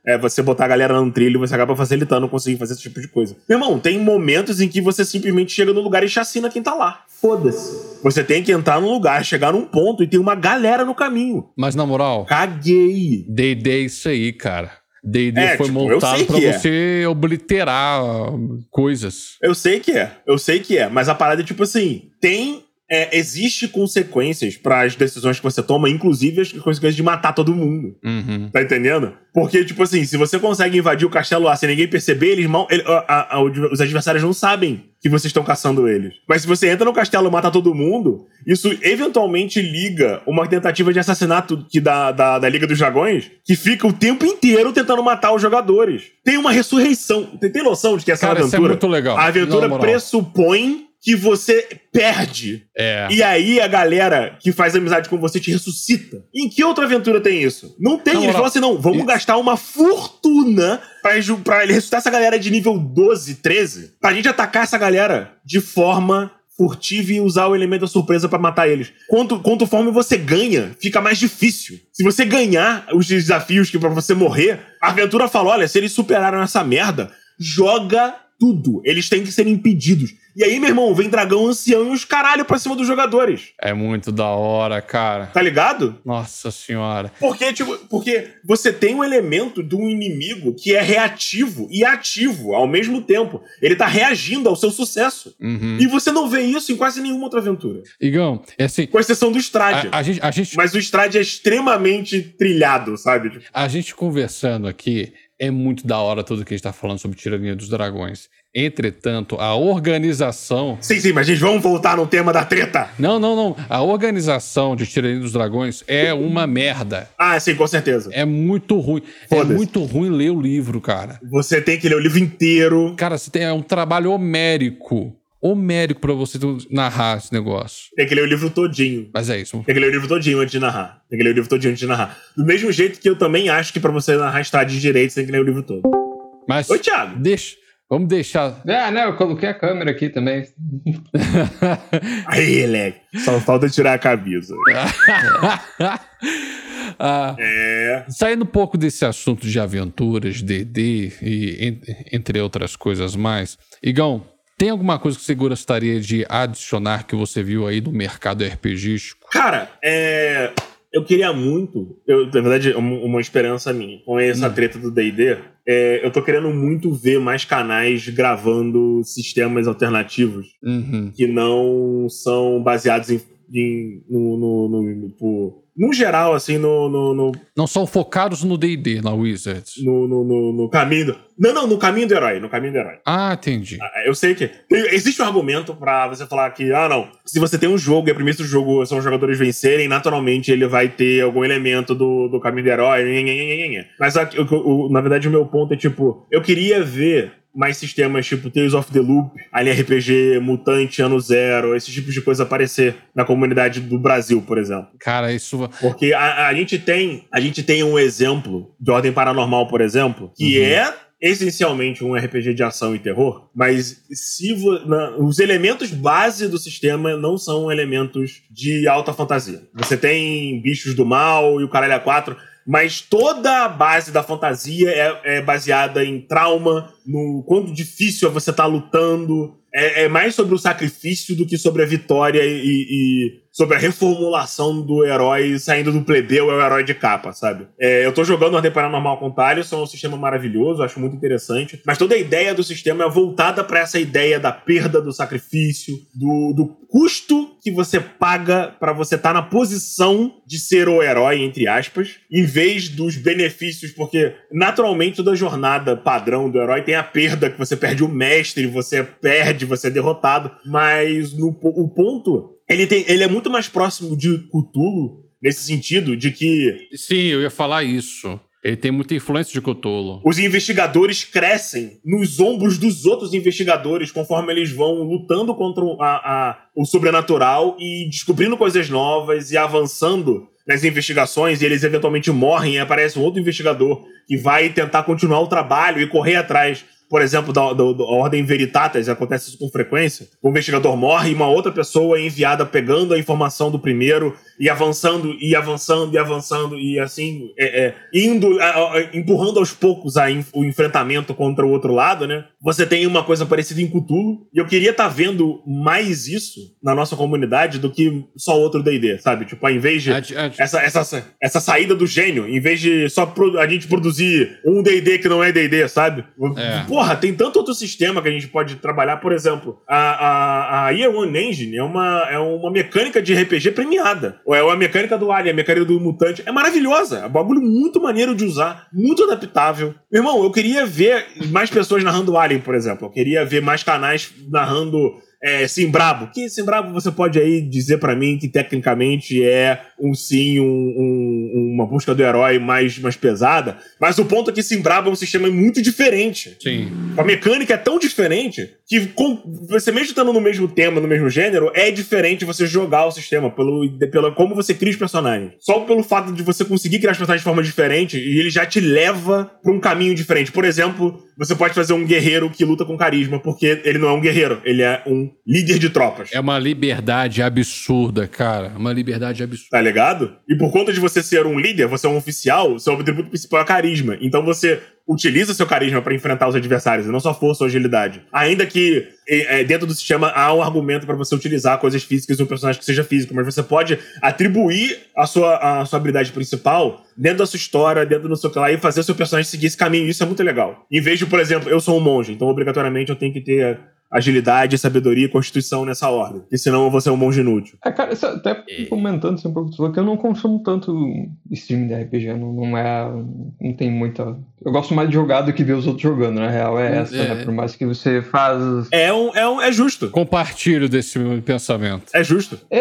É, você botar a galera no trilho, você acaba facilitando conseguir fazer esse tipo de coisa. Meu irmão, tem momentos em que você simplesmente chega no lugar e chacina quem tá lá. Foda-se. Você tem que entrar num lugar, chegar num ponto e tem uma galera no caminho. Mas na moral, Caguei. D&D é isso aí, cara. D&D É, foi tipo, montado que é. você obliterar uh, coisas. Eu sei que é, eu sei que é, mas a parada é tipo assim, tem. É, existe consequências para as decisões que você toma, inclusive as consequências de matar todo mundo. Uhum. Tá entendendo? Porque, tipo assim, se você consegue invadir o castelo lá sem ninguém perceber, eles mal, ele- a- a- os adversários não sabem que vocês estão caçando eles. Mas se você entra no castelo e mata todo mundo, isso eventualmente liga uma tentativa de assassinato que da, da, da Liga dos Dragões, que fica o tempo inteiro tentando matar os jogadores. Tem uma ressurreição. Tem, tem noção de que essa Cara, isso é aventura. muito legal. A aventura pressupõe que você perde. É. E aí a galera que faz amizade com você te ressuscita. Em que outra aventura tem isso? Não tem. Na Eles falam assim, não, vamos isso- gastar uma fortuna pra, pra ele ressuscitar essa galera de nível 12, 13, pra gente atacar essa galera de forma furtiva e usar o elemento da surpresa pra matar eles. Quanto, quanto forma você ganha, fica mais difícil. Se você ganhar os desafios que pra você morrer, a aventura fala, olha, se eles superaram essa merda, joga tudo. Eles têm que ser impedidos. E aí, meu irmão, vem dragão ancião e os caralho pra cima dos jogadores. É muito da hora, cara. Tá ligado? Nossa senhora. Porque, tipo, porque você tem um elemento de um inimigo que é reativo e ativo ao mesmo tempo. Ele tá reagindo ao seu sucesso. Uhum. E você não vê isso em quase nenhuma outra aventura. Igão, é assim, Com exceção do Strade. a, a gente, a, gente, Mas o Strade é extremamente trilhado, sabe? A gente conversando aqui é muito da hora tudo que a gente tá falando sobre Tirania dos Dragões. Entretanto, a organização. Sim, sim, mas gente, vamos voltar no tema da treta. Não, não, não. A organização de Tirania dos Dragões é uma merda. Ah, sim, com certeza. É muito ruim. É muito ruim ler o livro, cara. Você tem que ler o livro inteiro. Cara, você tem é um trabalho homérico. Homérico pra você narrar esse negócio. Tem que ler o livro todinho. Mas é isso. Tem que ler o livro todinho antes de narrar. Tem que ler o livro todinho antes de narrar. Do mesmo jeito que eu também acho que pra você narrar Strade de direito, você tem que ler o livro todo. Mas Oi, Thiago. deixa. Vamos deixar. Ah, não, eu coloquei a câmera aqui também. Aí, Leque. Só falta tirar a camisa. Ah, É. Saindo um pouco desse assunto de aventuras, DD e en- entre outras coisas mais, Igão, tem alguma coisa que você gostaria de adicionar que você viu aí do mercado RPGístico? Cara, é. Eu queria muito, eu, na verdade, uma, esperança minha, com essa treta do DD, é, eu tô querendo muito ver mais canais gravando sistemas alternativos Uhum. que não são baseados em. em- no, no, no, no, tipo, no geral, assim, no, no, no, Não são focados no D&D, na Wizards. no, no, no- no caminho. Não, não, no caminho do herói, no caminho do herói. Ah, entendi. Ah, Eu sei que. existe um argumento pra você falar que, ah, não. Se você tem um jogo e a premissa do jogo são os jogadores vencerem, naturalmente ele vai ter algum elemento do, do caminho do herói. Mas na verdade o meu ponto é tipo, eu queria ver mais sistemas tipo Tales of the Loop, Alien RPG, Mutante, Ano Zero, esse tipo de coisa aparecer na comunidade do Brasil, por exemplo. Cara, isso. Porque a, a gente tem a gente tem um exemplo de Ordem Paranormal, por exemplo, que Uhum. é essencialmente um RPG de ação e terror, mas se os elementos base do sistema não são elementos de alta fantasia. Você tem bichos do mal e o caralho a quatro, mas toda a base da fantasia é, é baseada em trauma, no quanto difícil é você estar lutando. É, é mais sobre o sacrifício do que sobre a vitória e, e sobre a reformulação do herói saindo do plebeu ao herói de capa, sabe? É, eu tô jogando Ordem Paranormal com Thalion, é um sistema maravilhoso, acho muito interessante, mas toda a ideia do sistema é voltada para essa ideia da perda do sacrifício, do, do custo que você paga para você estar na posição de ser o herói, entre aspas, em vez dos benefícios, porque naturalmente toda jornada padrão do herói tem a perda, que você perde o mestre, você perde, você é derrotado, mas no, o ponto ele, tem, ele é muito mais próximo de Cthulhu nesse sentido, de que Sim, eu ia falar isso. Ele tem muita influência de Cthulhu. Os investigadores crescem nos ombros dos outros investigadores conforme eles vão lutando contra o- a- a- o sobrenatural e descobrindo coisas novas e avançando nas investigações. E eles eventualmente morrem e aparece um outro investigador que vai tentar continuar o trabalho e correr atrás. Por exemplo, da, da- da Ordem Veritatis, acontece isso com frequência. O investigador morre e uma outra pessoa é enviada pegando a informação do primeiro e avançando, e avançando, e avançando, e assim, é, é, indo, a- empurrando aos poucos a o enfrentamento contra o outro lado, né? Você tem uma coisa parecida em Cthulhu, e eu queria estar vendo mais isso na nossa comunidade do que só outro D&D, sabe? Tipo, ao invés de Ad- ad- essa, essa, essa saída do gênio, em vez de só a gente produzir um D&D que não é D&D, sabe? É. Porra, tem tanto outro sistema que a gente pode trabalhar. Por exemplo, a, a, a One Engine é uma, é uma mecânica de RPG premiada. Ou é a mecânica do Alien, a mecânica do Mutante. É maravilhosa. É um bagulho muito maneiro de usar, muito adaptável. Meu irmão, eu queria ver mais pessoas narrando Alien, por exemplo. Eu queria ver mais canais narrando é, Simbrabo. Que Simbrabo você pode aí dizer pra mim que tecnicamente é um sim, um- um- uma busca do herói mais, mais pesada. Mas o ponto é que Simbrabo é um sistema muito diferente. Sim. A mecânica é tão diferente que com- você mesmo estando no mesmo tema, no mesmo gênero, é diferente você jogar o sistema pelo, pelo como você cria os personagens. Só pelo fato de você conseguir criar os personagens de forma diferente e ele já te leva pra um caminho diferente. Por exemplo, você pode fazer um guerreiro que luta com carisma, porque ele não é um guerreiro, ele é um líder de tropas. É uma liberdade absurda, cara. Uma liberdade absurda. Tá ligado? E por conta de você ser um líder, você é um oficial, seu atributo principal é carisma. Então você utiliza seu carisma pra enfrentar os adversários, e não só força ou agilidade. Ainda que é, dentro do sistema há um argumento pra você utilizar coisas físicas de um personagem que seja físico, mas você pode atribuir a sua, a sua habilidade principal dentro da sua história, dentro do seu lá, e fazer o seu personagem seguir esse caminho. Isso é muito legal. Em vez de, por exemplo, eu sou um monge, então obrigatoriamente eu tenho que ter agilidade, sabedoria e constituição nessa ordem. Porque senão eu vou ser um monge inútil. É, cara, isso até comentando assim, um pouco, tu falou que eu não consumo tanto stream de RPG, não, não é. Não tem muita. Eu gosto mais de jogar do que ver os outros jogando, na real, é essa, É. né? Por mais que você faz. É, um, é, um, é justo. Compartilho desse pensamento. É justo. É,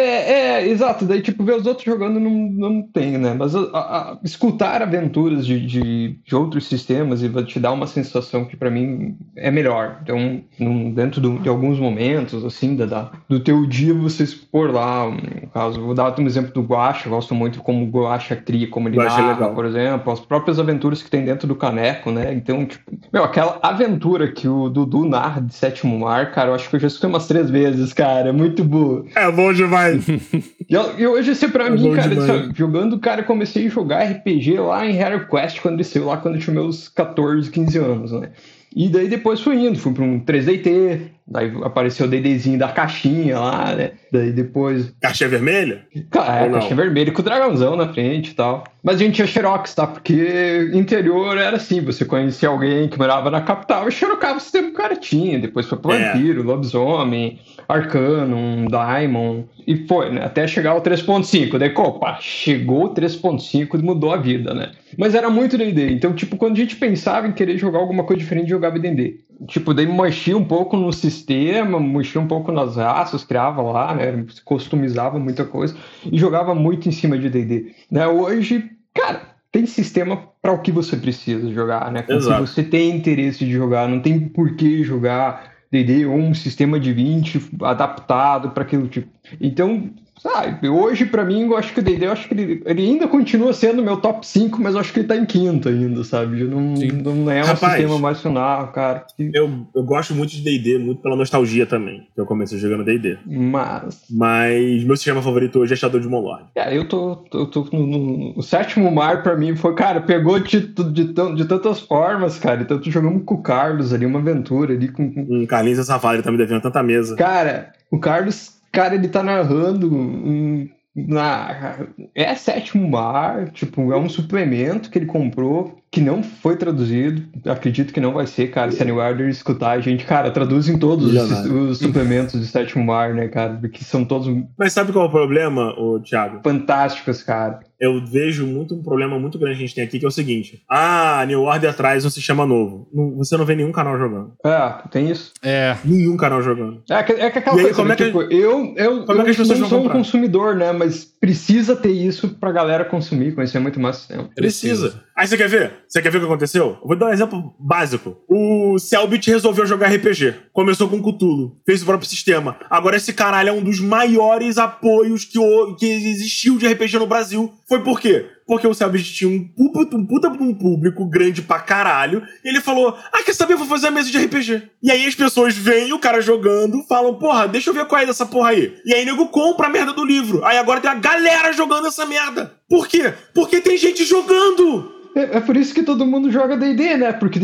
é, exato. Daí, tipo, ver os outros jogando não, não tem, né? Mas a- a- a- escutar aventuras de, de, de outros sistemas e vai te dar uma sensação que pra mim é melhor. Então, num- dentro do- de alguns momentos, assim, da, da- do teu dia, você expor lá, no caso, vou dar um exemplo do Guacha, eu gosto muito como o Guacha cria, como ele Guaxa é narra, legal. por exemplo, as próprias aventuras que tem dentro do Caneco, né? Então, tipo, meu, aquela aventura que o Dudu narra de Sétimo Mar, cara, eu acho que eu já escutei umas três vezes, cara, é muito boa. É bom demais. E, eu- hoje, assim, pra É mim, cara, demais. jogando, cara, eu comecei a jogar RPG lá em Hero Quest quando saiu lá quando eu tinha meus 14, 15 anos, né? E daí depois fui indo, fui pra um 3DT, daí apareceu o DDzinho da caixinha lá, né? Daí depois. Caixinha vermelha? Cara, não? caixinha vermelha com o dragãozão na frente e tal. Mas a gente tinha Xerox, tá? Porque interior era assim, você conhecia alguém que morava na capital e xerocava o sistema que o cara tinha. Depois foi pro É. Vampiro, Lobisomem, Arcanum, Daimon. E foi, né? Até chegar ao 3.5. Daí, opa, chegou o 3.5 e mudou a vida, né? Mas era muito D&D. Então, tipo, quando a gente pensava em querer jogar alguma coisa diferente, jogava D&D. Tipo, daí mexia um pouco no sistema, mexia um pouco nas raças, criava lá, né? Customizava muita coisa e jogava muito em cima de D&D. Né? Hoje, cara, tem sistema para o que você precisa jogar, né? Exato. você tem interesse de jogar, não tem por que jogar D&D ou um sistema de 20 adaptado para aquilo tipo. Então, sabe, hoje pra mim, eu acho que o D&D, eu acho que ele, ele ainda continua sendo meu top 5, mas eu acho que ele tá em quinto ainda, sabe? Não, Sim. não é um Rapaz. sistema mais final, cara. que- Eu, eu gosto muito de D&D, muito pela nostalgia também. que Eu comecei jogando D&D. Mas, Mas meu sistema favorito hoje é Shadow de Monlord. cara, eu tô, tô, tô no, no- o sétimo mar pra mim foi, cara, pegou de, de, tan- de tantas formas, cara. Então, tu jogamos com o Carlos ali, uma aventura ali com, com Um Carlinhos ele tá me devendo tanta mesa. Cara, o Carlos, cara, ele tá narrando um- na é sétimo mar, tipo, é um suplemento que ele comprou que não foi traduzido. Acredito que não vai ser, cara. Se a New Order escutar a gente, cara, traduzem todos os, os suplementos de sétimo mar, né, cara? Porque são todos Mas sabe qual é o problema, ô, Thiago? fantásticos, cara. Eu vejo muito um problema muito grande que a gente tem aqui, que é o seguinte. Ah, New Order traz um sistema novo. Não- você não vê nenhum canal jogando. É, tem isso. É. Nenhum canal jogando. É, que- é que aquela E aí, coisa, como é que- tipo, eu, eu, como é que as eu pessoas não sou um consumidor, né, mas precisa ter isso pra galera consumir, conhecer muito mais sistema. Precisa. Aí você quer ver? Você quer ver o que aconteceu? Eu vou dar um exemplo básico. O Selbit resolveu jogar RPG. Começou com Cthulhu. Fez o próprio sistema. Agora esse caralho é um dos maiores apoios que, o, que existiu de RPG no Brasil. Foi por quê? Porque o Selbit tinha um puta, um puta um público grande pra caralho. E ele falou: Ah, quer saber? Eu vou fazer a mesa de RPG. E aí as pessoas veem o cara jogando, falam: Porra, deixa eu ver qual é dessa porra aí. E aí nego compra a merda do livro. Aí agora tem a galera jogando essa merda. Por quê? Porque tem gente jogando. É, é por isso que todo mundo joga D&D, né? Porque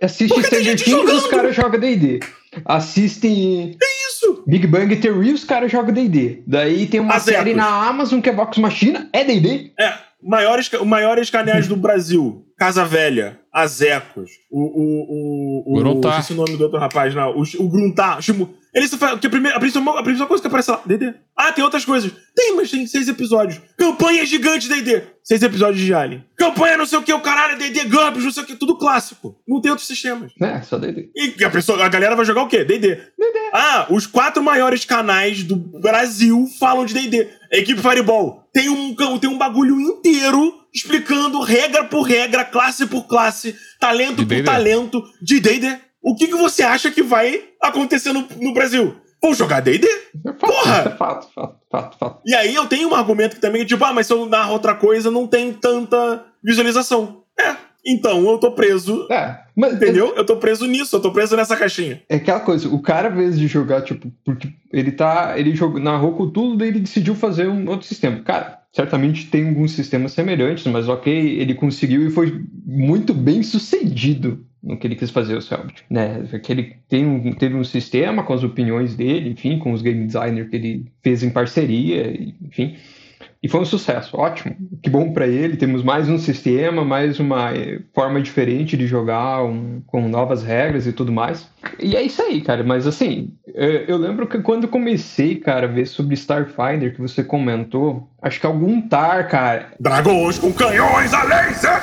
assiste Porque Stranger Things, os caras jogam D&D. Assistem Isso. Big Bang Theory, os caras jogam D&D. Daí tem uma Azecos. série na Amazon que é Vox Machina, é D&D. É, maiores, maiores canais do Brasil. Casa Velha, Azecos, o. O, o, o, Gruntar. Esqueci o nome do outro rapaz, não. O, o Gruntar. Ele só faz. Que a, primeira, a, principal, a principal coisa que aparece lá, DD. Ah, tem outras coisas. Tem, mas tem seis episódios. Campanha gigante DD. Seis episódios de Alien. Campanha não sei o que, o caralho, DD, Gumps, não sei o que, tudo clássico. Não tem outros sistemas. É, só D&D. E a, pessoa, a galera vai jogar o quê? D&D. Ah, os quatro maiores canais do Brasil falam de D&D. Equipe Fireball tem um, tem um bagulho inteiro explicando regra por regra, classe por classe, talento De por D&D. talento de D&D. O que, que você acha que vai acontecer no, no Brasil? Vão jogar D&D? É fato, Porra! é fato, fato, fato, fato. E aí eu tenho um argumento que também é tipo, ah, mas se eu narro outra coisa, não tem tanta visualização. É, então eu tô preso, É, mas entendeu? Eu tô preso nisso, eu tô preso nessa caixinha. É aquela coisa, o cara, às vezes de jogar, tipo, porque ele tá. Ele jogou, narrou com tudo, daí ele decidiu fazer um outro sistema. Cara, certamente tem alguns sistemas semelhantes, mas ok, ele conseguiu e foi muito bem sucedido no que ele quis fazer, o Selbit, né? Que ele tem um, teve um sistema com as opiniões dele, enfim, com os game designers que ele fez em parceria, enfim. E foi um sucesso, ótimo. Que bom pra ele. Temos mais um sistema, mais uma eh, forma diferente de jogar, um- com novas regras e tudo mais. E é isso aí, cara. Mas assim, eh, eu lembro que quando comecei, cara, a ver sobre Starfinder, que você comentou, acho que algum tar, cara. Dragões com canhões a laser!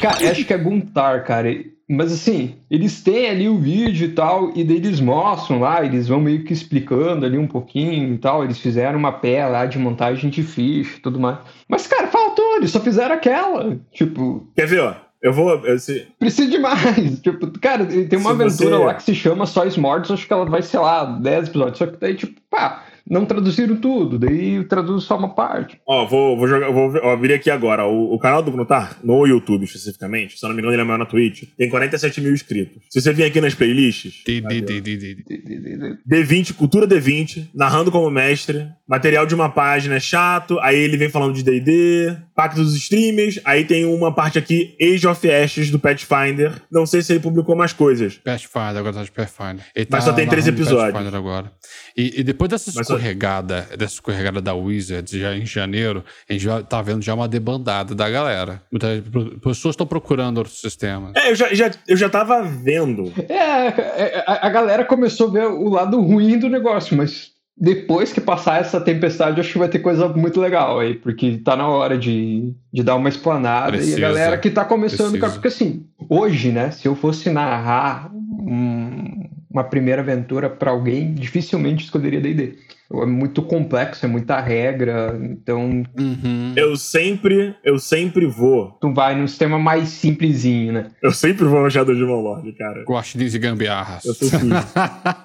Cara, acho que é Guntar, cara. Mas assim, eles têm ali o vídeo e tal, e daí eles mostram lá, eles vão meio que explicando ali um pouquinho e tal. Eles fizeram uma pé lá de montagem de ficha e tudo mais. Mas, cara, faltou, eles só fizeram aquela. Tipo, Quer ver, ó? Eu vou. Esse, precisa de mais. Tipo, cara, tem uma Se aventura você- lá que se chama Sóis Mortos, acho que ela vai, sei lá, 10 episódios. Só que daí, tipo, pá, não traduziram tudo, daí traduz só uma parte. Ó, vou, vou jogar, vou ó, abrir aqui agora. O, o canal do Brunotar, no YouTube especificamente, se eu não me engano, ele é maior na Twitch, tem 47 mil inscritos. Se você vir aqui nas playlists, D, vai D, ver, D, D, D. D20, Cultura D20, narrando como mestre, material de uma página é chato, aí ele vem falando de D&D, Pacto dos Streamers, aí tem uma parte aqui, Age of Ashes, do Pathfinder. Não sei se ele publicou mais coisas. Pathfinder, agora tá de Pathfinder. Ele Mas tá só tem três episódios. Pathfinder agora. E, e depois dessa Mas só- escorregada, dessa escorregada da Wizards já em janeiro, a gente já tá vendo já uma debandada da galera. Muitas pessoas estão procurando outros sistemas. É, eu já, já, eu já tava vendo. É, é, a, a galera começou a ver o lado ruim do negócio, mas depois que passar essa tempestade, acho que vai ter coisa muito legal aí, porque tá na hora de, de dar uma explanada Precisa. e a galera que tá começando, Precisa. cara, porque assim, hoje, né, se eu fosse narrar um- uma primeira aventura pra alguém, dificilmente escolheria D&D. É muito complexo, é muita regra, então Uhum. Eu sempre, eu sempre vou. tu vai num sistema mais simplesinho, né? Eu sempre vou no Shadow Demon Lord, cara. Gosto de gambiarras. Eu sou sujo.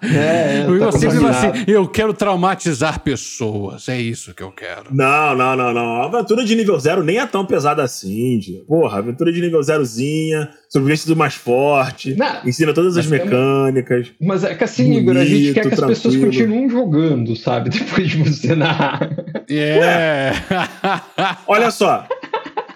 É, Eu tá sempre assim, eu quero traumatizar pessoas. É isso que eu quero. Não, não, não, não. A aventura de nível zero nem é tão pesada assim, tio. Porra, aventura de nível zerozinha, sobrevivência do mais forte, Não, ensina todas as tem- mecânicas. Mas é que assim, Igor, a gente quer que as Bonito, pessoas tranquilo. continuem jogando, sabe? Depois de você narrar. É. Olha só.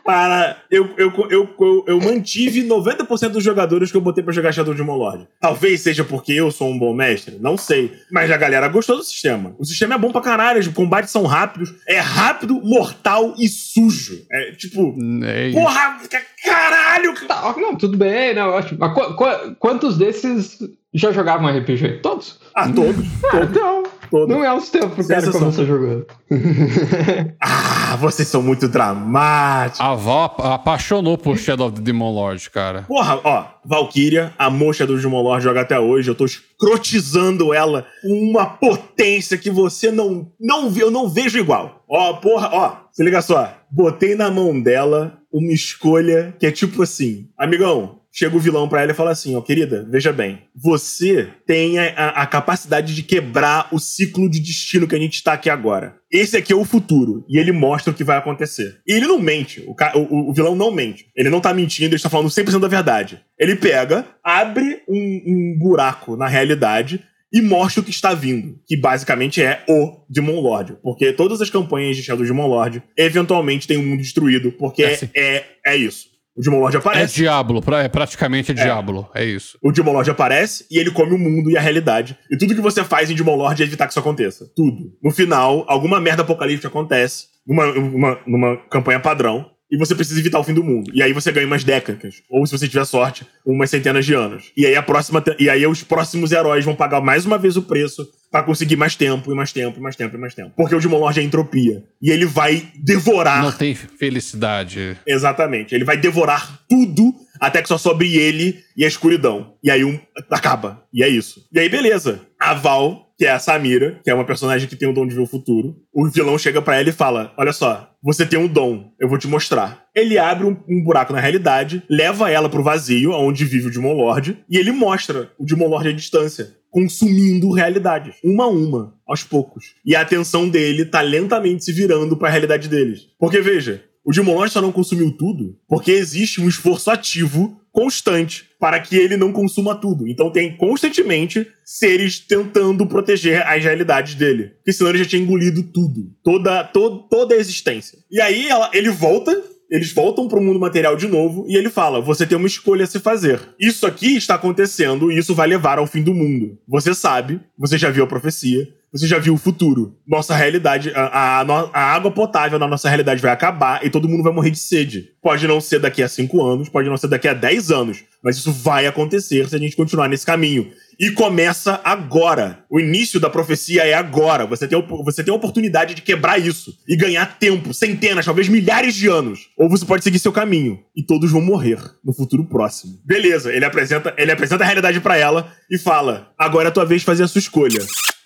Para. Eu, eu, eu, eu, eu mantive 90% dos jogadores que eu botei pra jogar Shadow Demon Lord. Talvez seja porque eu sou um bom mestre, não sei. Mas a galera gostou do sistema. O sistema é bom pra caralho, os combates são rápidos. É rápido, mortal e sujo. É tipo. É. Porra, ca- caralho! Tá, não, tudo bem, não, ótimo. Mas qu- qu- quantos desses Já jogavam RPG? Todos? Ah, todos. Ah, todos, então. Todos. Não é os tempos pro cara começar jogando. Ah, vocês são muito dramáticos. A Val ap- apaixonou por Shadow of the Demon Lord, cara. Porra, ó, Valkyria, a mocha do Digimon Lord joga até hoje. Eu tô escrotizando ela com uma potência que você não, não vê, eu não vejo igual. Ó, porra, ó, se liga só. Botei na mão dela uma escolha que é tipo assim, amigão. Chega o vilão pra ela e fala assim, ó, querida, veja bem, você tem a, a- capacidade de quebrar o ciclo de destino que a gente tá aqui agora. Esse aqui é o futuro. E ele mostra o que vai acontecer. E ele não mente. O, o- o vilão não mente. Ele não tá mentindo, ele tá falando 100% da verdade. Ele pega, abre um, um buraco na realidade e mostra o que está vindo. Que basicamente é o Demon Lord. Porque todas as campanhas de Shadow Demon Lord eventualmente tem um mundo destruído. Porque É, é, sim. é, é isso. O Demon Lord É aparece. Diablo, pra- é praticamente Diablo, é isso. O Demon Lord aparece e ele come o mundo e a realidade. E tudo que você faz em Demon Lord é evitar que isso aconteça. Tudo. No final, alguma merda apocalíptica acontece numa, numa, numa campanha padrão. E você precisa evitar o fim do mundo. E aí você ganha umas décadas. Ou, se você tiver sorte, umas centenas de anos. E aí a próxima. E aí os próximos heróis vão pagar mais uma vez o preço pra conseguir mais tempo, e mais tempo, e mais tempo, e mais tempo. Porque o Demon Lord é entropia. E ele vai devorar. Não tem felicidade. Exatamente. Ele vai devorar tudo até que só sobre ele e a escuridão. E aí um acaba. E é isso. E aí, beleza. A Val, que é a Samira, que é uma personagem que tem o dom de ver o futuro, o vilão chega pra ela e fala: Olha só, você tem um dom, eu vou te mostrar. Ele abre um, um buraco na realidade, leva ela pro vazio, onde vive o Demon Lord, e ele mostra o Demon Lord à distância. Consumindo realidades, uma a uma, aos poucos. E a atenção dele tá lentamente se virando pra realidade deles. Porque, veja, o Demon Lord só não consumiu tudo porque existe um esforço ativo constante para que ele não consuma tudo. Então tem constantemente seres tentando proteger as realidades dele. Porque senão ele já tinha engolido tudo. Toda, to, toda a existência. E aí ela- ele volta. Eles voltam pro mundo material de novo e ele fala: Você tem uma escolha a se fazer. Isso aqui está acontecendo e isso vai levar ao fim do mundo. Você sabe, você já viu a profecia, você já viu o futuro. Nossa realidade, a, a a água potável na nossa realidade vai acabar e todo mundo vai morrer de sede. Pode não ser daqui a 5 anos, pode não ser daqui a 10 anos, mas isso vai acontecer se a gente continuar nesse caminho. E começa agora. O início da profecia é agora. Você tem, você tem a oportunidade de quebrar isso e ganhar tempo, centenas, talvez milhares de anos. Ou você pode seguir seu caminho e todos vão morrer no futuro próximo. Beleza, ele apresenta, ele apresenta a realidade pra ela e fala: agora é a tua vez de fazer a sua escolha.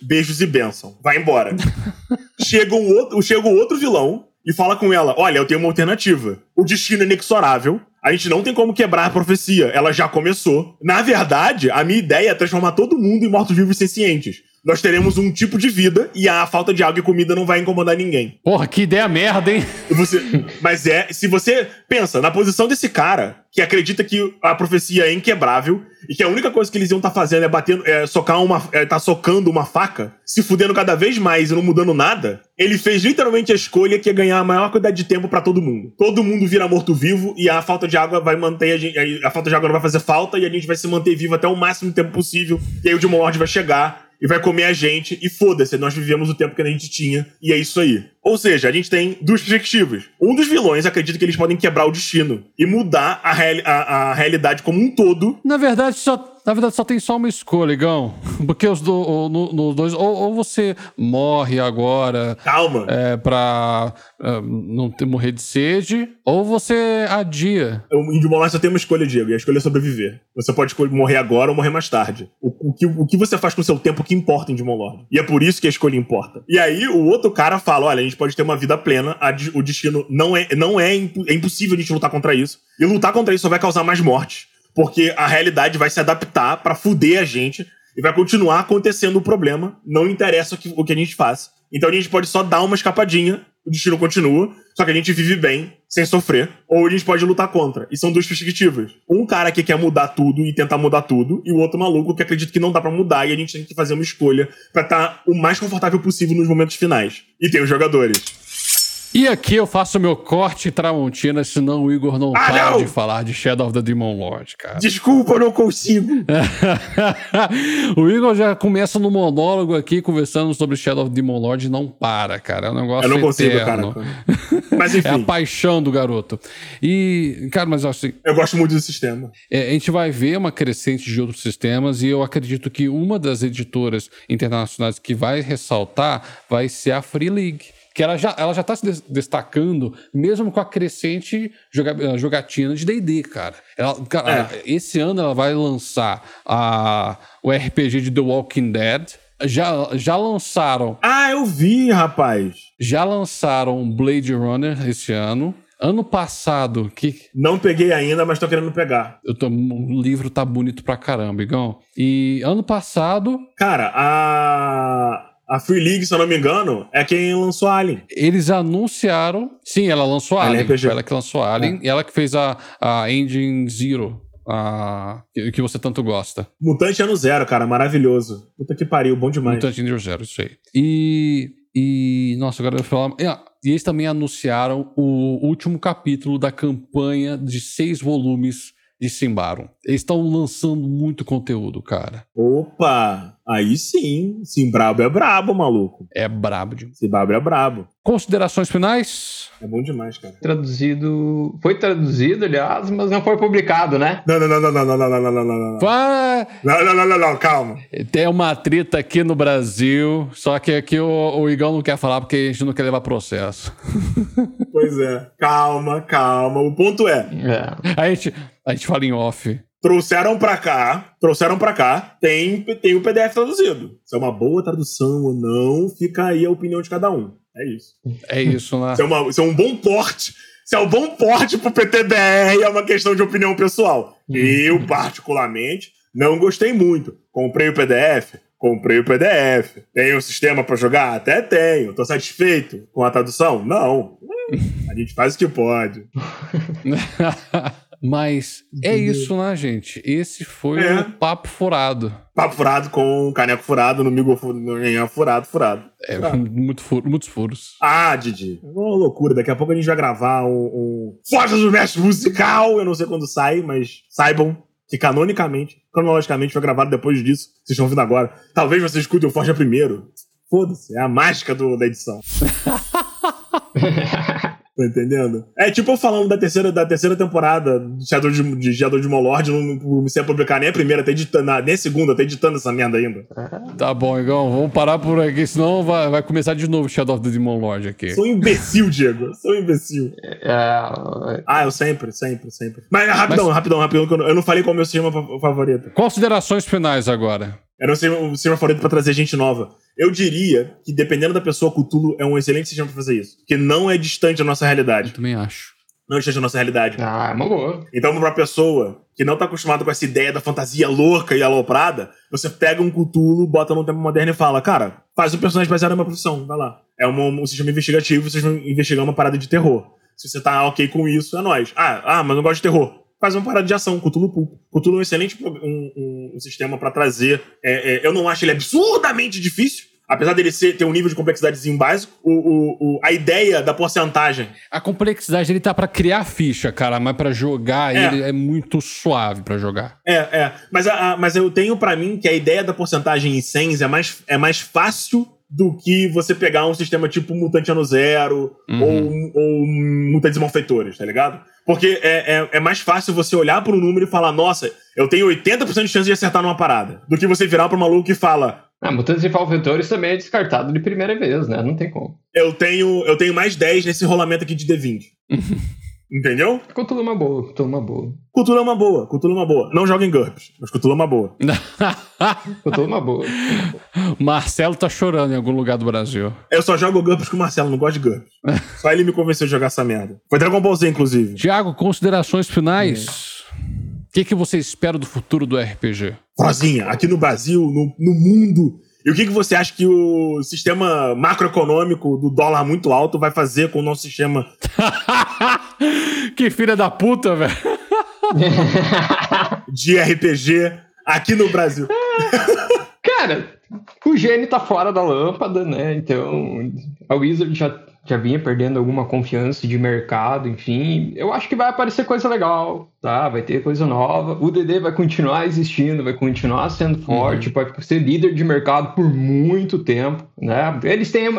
Beijos e bênção. Vai embora. chega, um outro, chega um outro vilão e fala com ela: Olha, eu tenho uma alternativa. O destino é inexorável. A gente não tem como quebrar a profecia. Ela já começou. Na verdade, a minha ideia é transformar todo mundo em mortos-vivos sencientes. Nós teremos um tipo de vida e a falta de água e comida não vai incomodar ninguém. Porra, que ideia merda, hein? Você- mas é, se você pensa na posição desse cara, que acredita que a profecia é inquebrável e que a única coisa que eles iam estar fazendo é batendo, é socar uma, é tá socando uma faca, se fudendo cada vez mais e não mudando nada, ele fez literalmente a escolha que é ganhar a maior quantidade de tempo pra todo mundo. Todo mundo vira morto-vivo e a falta de água vai manter a gente, a falta de água não vai fazer falta e a gente vai se manter vivo até o máximo tempo possível. E aí o Demon Lord vai chegar e vai comer a gente, e foda-se, nós vivemos o tempo que a gente tinha, e é isso aí. Ou seja, a gente tem duas perspectivas. Um dos vilões acredita que eles podem quebrar o destino e mudar a, reali- a- a realidade como um todo. Na verdade, só, na verdade, só tem só uma escolha, Igão. Porque os do, o- no- nos dois. Ou, ou você morre agora Calma. é, pra é, não ter, morrer de sede, ou você adia. O Índio Molar só tem uma escolha, Diego, e a escolha é sobreviver. Você pode escolher morrer agora ou morrer mais tarde. O, o que, o que você faz com o seu tempo que importa em Demon Lord. E é por isso que a escolha importa. E aí o outro cara fala: olha, a gente pode ter uma vida plena, a o destino não é, não é, é impossível a gente lutar contra isso. E lutar contra isso só vai causar mais mortes. Porque a realidade vai se adaptar pra fuder a gente e vai continuar acontecendo o problema. Não interessa o que, o que a gente faz. Então a gente pode só dar uma escapadinha, o destino continua, só que a gente vive bem, sem sofrer. Ou a gente pode lutar contra. E são duas perspectivas. Um cara que quer mudar tudo e tentar mudar tudo, e o outro maluco que acredita que não dá pra mudar e a gente tem que fazer uma escolha pra estar o mais confortável possível nos momentos finais. E tem os jogadores. E aqui eu faço meu corte Tramontina, senão o Igor não Ah, para não! de falar de Shadow of the Demon Lord, cara. Desculpa, eu não consigo. o Igor já começa no monólogo aqui, conversando sobre Shadow of the Demon Lord e não para, cara. É um negócio Eu não consigo, cara. eterno. Mas É a enfim, paixão do garoto. E, cara, mas assim, eu gosto muito do sistema. é, a gente vai ver uma crescente de outros sistemas e eu acredito que uma das editoras internacionais que vai ressaltar vai ser a Free League. Que ela já, ela já tá se des- destacando, mesmo com a crescente joga- eh, jogatina de DD, cara. Ela, cara, Esse ano ela vai lançar a, o RPG de The Walking Dead. Já, já lançaram Ah, eu vi, rapaz. já lançaram Blade Runner esse ano. Ano passado, que Não peguei ainda, mas tô querendo pegar. eu tô- o livro tá bonito pra caramba, Igão. E ano passado, Cara, a. A Free League, se eu não me engano, é quem lançou Alien. eles anunciaram. Sim, ela lançou Alien Alien. Foi ela que lançou Alien. E ela que fez a, a Engine Zero. A, que você tanto gosta. Mutante ano zero, cara, maravilhoso. Puta que pariu, bom demais. Mutant Engine Zero, isso aí. E. E. Nossa, agora eu vou falar. E eles também anunciaram o último capítulo da campanha de seis volumes de Simbarum. Eles estão lançando muito conteúdo, cara. Opa! Aí sim. Sim, brabo é brabo, maluco. É brabo demais. Sim, brabo é brabo. Considerações finais? É bom demais, cara. Traduzido. Foi traduzido, aliás, mas não foi publicado, né? Não, não, não, não, não, não, não, não, não, não, não, não. Pá, Não, não, não, não, não, calma. Tem uma treta aqui no Brasil, só que aqui o, o Igão não quer falar porque a gente não quer levar processo. Pois é. Calma, calma. O ponto é, É. A gente, a gente fala em off. trouxeram pra cá, trouxeram pra cá, tem, tem o PDF traduzido. Se é uma boa tradução ou não, fica aí a opinião de cada um. É isso. É isso, né? Se é, uma, se é um bom porte, se é um bom porte pro PTBR, é uma questão de opinião pessoal. Eu, particularmente, não gostei muito. Comprei o PDF, comprei o PDF. Tenho o sistema pra jogar? Até tenho. Tô satisfeito com a tradução? Não. A gente faz o que pode. Mas é isso, né, gente? Esse foi É. o papo furado. Papo furado com caneco furado, no migo fu- no manhã furado, furado. É, Ah. muito furo, muitos furos. Ah, Didi, é uma loucura. Daqui a pouco a gente vai gravar um, um Força do Mestre Musical. Eu não sei quando sai, mas saibam que canonicamente, cronologicamente, foi gravado depois disso. Vocês estão ouvindo agora. Talvez vocês escutem o Forja primeiro. Foda-se, é a mágica do- da edição. Tá entendendo? É tipo eu falando da terceira, da terceira temporada de Shadow de, de Shadow de Molord, não, não comecei a publicar nem a primeira, tá editando, ah, nem a segunda, tá editando essa merda ainda. Tá bom, Igão, vamos parar por aqui, senão vai, vai começar de novo Shadow of the Demon Lord aqui. Sou um imbecil, Diego. Sou um imbecil. É, Ah, eu sempre, sempre, sempre. Mas rapidão, rapidão, rapidão, que eu não, falei qual é o meu sistema fa- favorito. Considerações finais agora. Eu não sei o sistema favorito pra trazer gente nova. Eu diria que, dependendo da pessoa, Cthulhu é um excelente sistema pra fazer isso. Que não é distante da nossa Eu realidade. também acho. Não é distante da nossa realidade. ah, é uma boa. Então, pra pessoa que não tá acostumada com essa ideia da fantasia louca e aloprada, você pega um Cthulhu, bota no tempo moderno e fala, cara, faz um personagem baseado na minha profissão, vai lá. É um, um sistema investigativo, vocês vão investigar uma parada de terror. Se você tá ok com isso, é nóis. Ah, ah mas não gosto de terror. Faz uma parada de ação, Cthulhu Pulp. Cthulhu é um excelente um, um- um sistema pra trazer. é, é, eu não acho ele absurdamente difícil. Apesar dele ser, ter um nível de complexidadezinho básico, o, o, o- a ideia da porcentagem A complexidade dele tá pra criar ficha, cara, mas pra jogar É. ele é muito suave pra jogar. É, é. Mas, a, a- mas eu tenho pra mim que a ideia da porcentagem em 100 é mais, é mais fácil do que você pegar um sistema tipo Mutante Ano Zero Uhum. ou, ou Mutantes Malfeitores, tá ligado? Porque é, é, é mais fácil você olhar para um número e falar, nossa, eu tenho 80% de chance de acertar numa parada, do que você virar pro maluco e fala, Ah, Mutantes e Falvetores também é descartado de primeira vez, né? Não tem como. eu tenho, eu tenho mais 10 nesse rolamento aqui de D20. Entendeu? Cthulhu é uma boa, Cthulhu é uma boa. Cthulhu é uma boa, Cthulhu é uma boa. Não joga em GURPS, mas Cthulhu é uma boa. Cthulhu é uma boa. Marcelo tá chorando em algum lugar do Brasil. Eu só jogo GURPS com o Marcelo, não gosto de GURPS. Só ele me convenceu de jogar essa merda. Foi Dragon Ball Z, inclusive. Tiago, considerações finais. O que, que você espera do futuro do RPG? Rosinha, aqui no Brasil, no, no mundo. E o que, que você acha que o sistema macroeconômico do dólar muito alto vai fazer com o nosso sistema? que filha da puta, velho. de RPG aqui no Brasil. Cara, o gênio tá fora da lâmpada, né? Então, a Wizard já já vinha perdendo alguma confiança de mercado, enfim. Eu acho que vai aparecer coisa legal, tá? Vai ter coisa nova. O DD vai continuar existindo, vai continuar sendo forte, uhum. vai ser líder de mercado por muito tempo, né? Eles têm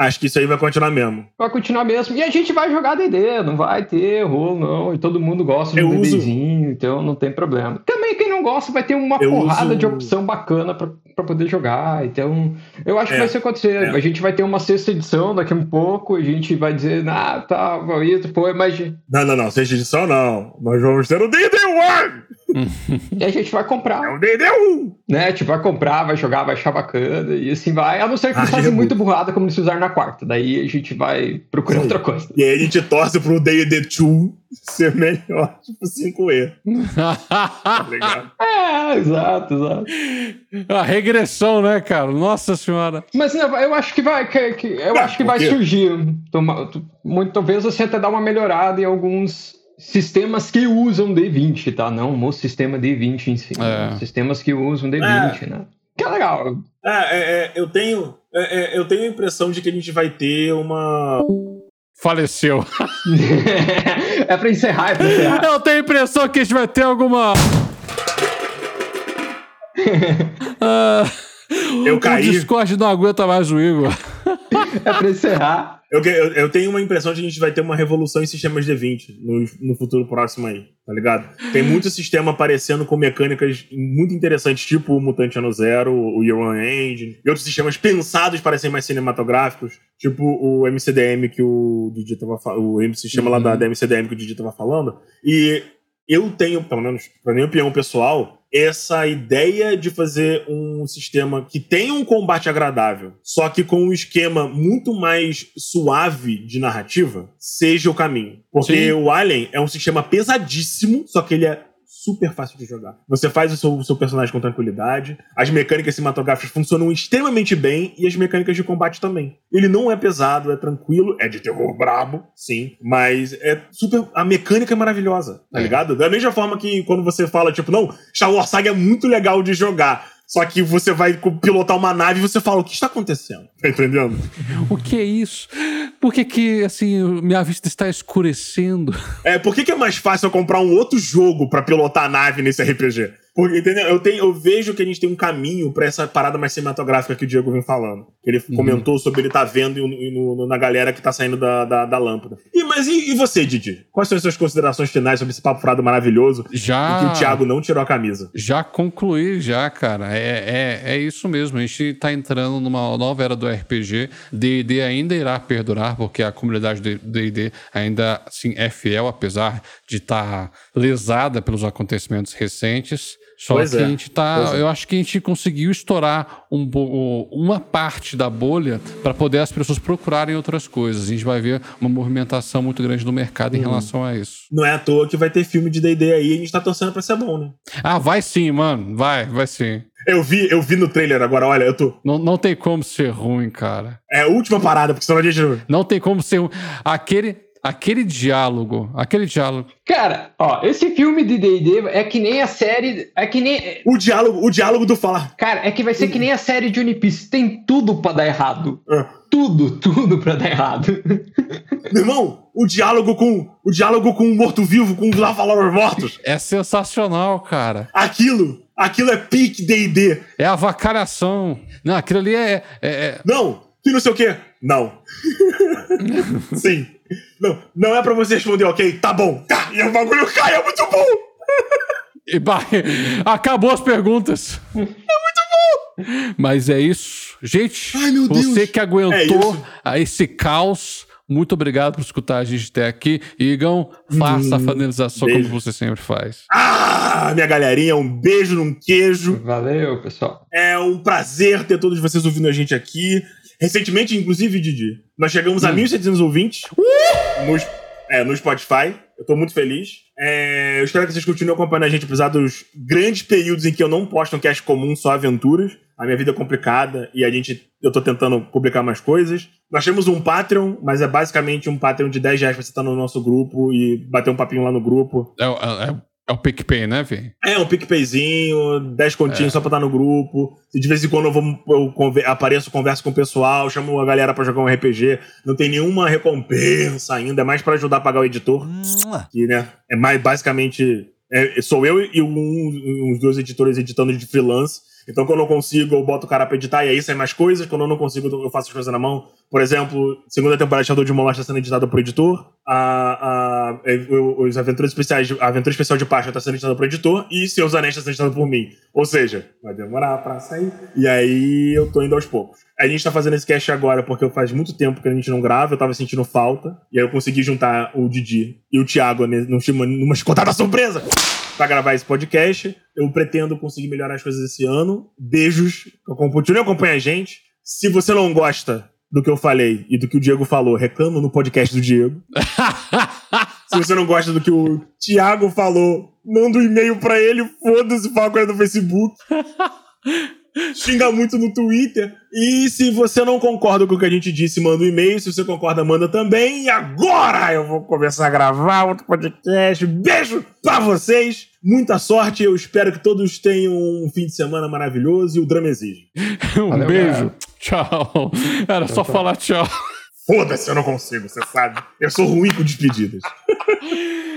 Acho que isso aí vai continuar mesmo. Vai continuar mesmo. E a gente vai jogar DD, não vai ter rolo, não. E todo mundo gosta de um DDzinho, então não tem problema. Também quem não gosta vai ter uma eu porrada uso... de opção bacana pra, pra poder jogar. Então, eu acho é, que vai ser acontecer. É. A gente vai ter uma sexta edição daqui a um pouco, a gente vai dizer, ah, tá, isso, pô, mas. Não, não, não, sexta edição não. Nós vamos ter o DD One! E a gente vai comprar. É o DD1! Né? A gente vai comprar, vai jogar, vai achar bacana e assim vai. A não ser que eles façam muito burrada como eles fizeram na quarta. Daí a gente vai procurar Sim. outra coisa. E aí a gente torce pro DD2 ser melhor, tipo 5E. tá É, exato, exato. A regressão, né, cara? Nossa senhora. Mas não, eu acho que vai, que, que eu acho que vai surgir. Muito, talvez você até dar uma melhorada em alguns sistemas que usam D20, tá? Não o sistema D20 em si. É. Sistemas que usam D20, é. né? Que é legal. É, é, é eu tenho. É, eu tenho a impressão de que a gente vai ter uma. Faleceu. é pra encerrar, é pra encerrar. Eu tenho a impressão que a gente vai ter alguma. uh, eu caí. O Discord não aguenta mais o Igor. é pra encerrar. Eu, eu, eu, tenho uma impressão de que a gente vai ter uma revolução em sistemas D20 no, no futuro próximo aí, tá ligado? Tem muito sistema aparecendo com mecânicas muito interessantes, tipo o Mutante Ano Zero, o Year One Engine, e outros sistemas pensados para serem mais cinematográficos, tipo o MCDM que o Didi tava falando, o sistema uhum. lá da, da MCDM que o Didi tava falando. E eu tenho, pelo menos, pra minha opinião pessoal, essa ideia de fazer um sistema que tenha um combate agradável, só que com um esquema muito mais suave de narrativa, seja o caminho. Porque Sim. o Alien é um sistema pesadíssimo, só que ele é super fácil de jogar. Você faz o seu, o seu, personagem com tranquilidade, as mecânicas cinematográficas funcionam extremamente bem e as mecânicas de combate também. Ele não é pesado, é tranquilo, é de terror brabo, sim, mas é super. A mecânica é maravilhosa, tá é. ligado? Da mesma forma que quando você fala, tipo, não, Star Wars Saga é muito legal de jogar. Só que você vai pilotar uma nave e você fala, o que está acontecendo? Tá entendendo? o que é isso? Por que que, assim, minha vista está escurecendo? É, por que que é mais fácil eu comprar um outro jogo para pilotar a nave nesse RPG? Porque, entendeu? Eu, tenho, eu vejo que a gente tem um caminho para essa parada mais cinematográfica que o Diego vem falando. Ele uhum. comentou sobre ele tá vendo e no, na galera que tá saindo da, da, da lâmpada. E, mas e, e, você, Didi? Quais são as suas considerações finais sobre esse papo furado maravilhoso? Já. que o Thiago não tirou a camisa. Já concluí, já, cara. É, é, é isso mesmo. A gente tá entrando numa nova era do RPG. DD ainda irá perdurar, porque a comunidade do DD ainda assim, é fiel, apesar de estar tá lesada pelos acontecimentos recentes. Só pois que é. a gente tá. É. Eu acho que a gente conseguiu estourar um, uma parte da bolha para poder as pessoas procurarem outras coisas. A gente vai ver uma movimentação muito grande no mercado em uhum. relação a isso. Não é à toa que vai ter filme de DD aí, a gente tá torcendo pra ser bom, né? Ah, vai sim, mano. Vai, vai sim. Eu vi, eu vi no trailer agora, olha, eu tô. Não, não tem como ser ruim, cara. É a última parada, porque senão a gente. Não tem como ser ruim. Aquele aquele diálogo, aquele diálogo. Cara, ó, esse filme de D&D é que nem a série, é que nem o diálogo, o diálogo do falar. Cara, é que vai ser que nem a série de One Piece, tem tudo para dar errado. É. Tudo, tudo para dar errado. Meu irmão, o diálogo com o diálogo com o morto-vivo, com os lava mortos. É sensacional, cara. Aquilo, aquilo é pique D&D. É a vacalhação. Não, aquilo ali é, é, é... Não, que não sei o quê. Não. Sim. Não, não é pra você responder, ok? Tá bom. Tá, e o bagulho cai, é muito bom. E vai, acabou as perguntas. É muito bom. Mas é isso. Gente, Ai, você que aguentou é esse caos, muito obrigado por escutar a gente até aqui. Igão, faça hum, a finalização beijo. como você sempre faz. Ah, minha galerinha, um beijo num queijo. Valeu, pessoal. É um prazer ter todos vocês ouvindo a gente aqui. Recentemente, inclusive, Didi, nós chegamos hum. a 1.700 ouvintes uh! no, é, no Spotify. Eu tô muito feliz. É, eu espero que vocês continuem acompanhando a gente, apesar dos grandes períodos em que eu não posto um cast comum, só aventuras. A minha vida é complicada e a gente, eu tô tentando publicar mais coisas. Nós temos um Patreon, mas é basicamente um Patreon de 10 reais pra você estar no nosso grupo e bater um papinho lá no grupo. É, é, É o PicPay, né, Vi? É, um PicPayzinho, 10 continhos só pra estar no grupo. De vez em quando eu, vou, eu conver- apareço, converso com o pessoal, chamo a galera pra jogar um RPG. Não tem nenhuma recompensa ainda, é mais pra ajudar a pagar o editor. Que, né, é mais basicamente. é- sou eu e um, uns dois editores editando de freelance. Então, quando eu consigo, eu boto o cara pra editar e aí sai mais coisas. Quando eu não consigo, eu faço as coisas na mão. Por exemplo, segunda temporada de Shadow de Moloch está sendo editada por editor. A, a, é, os Aventuras Especiais, a Aventura Especial de Páscoa está sendo editada por editor. E Seus Anéis está sendo editada por mim. Ou seja, vai demorar pra sair. E aí, eu tô indo aos poucos. A gente tá fazendo esse cast agora porque faz muito tempo que a gente não grava, eu tava sentindo falta. E aí eu consegui juntar o Didi e o Thiago numa escotada surpresa pra gravar esse podcast. Eu pretendo conseguir melhorar as coisas esse ano. Beijos. Continue acompanhando a gente. Se você não gosta do que eu falei e do que o Diego falou, reclama no podcast do Diego. Se você não gosta do que o Thiago falou, manda um e-mail pra ele, foda-se, fala com ele no Facebook. Xinga muito no Twitter. E se você não concorda com o que a gente disse, manda um e-mail. Se você concorda, manda também. E agora eu vou começar a gravar outro podcast. Beijo pra vocês. Muita sorte. Eu espero que todos tenham um fim de semana maravilhoso e o drama exige. Um Valeu, beijo. galera. Tchau. Era só falar tchau. Foda-se, eu não consigo, você sabe. Eu sou ruim com despedidas.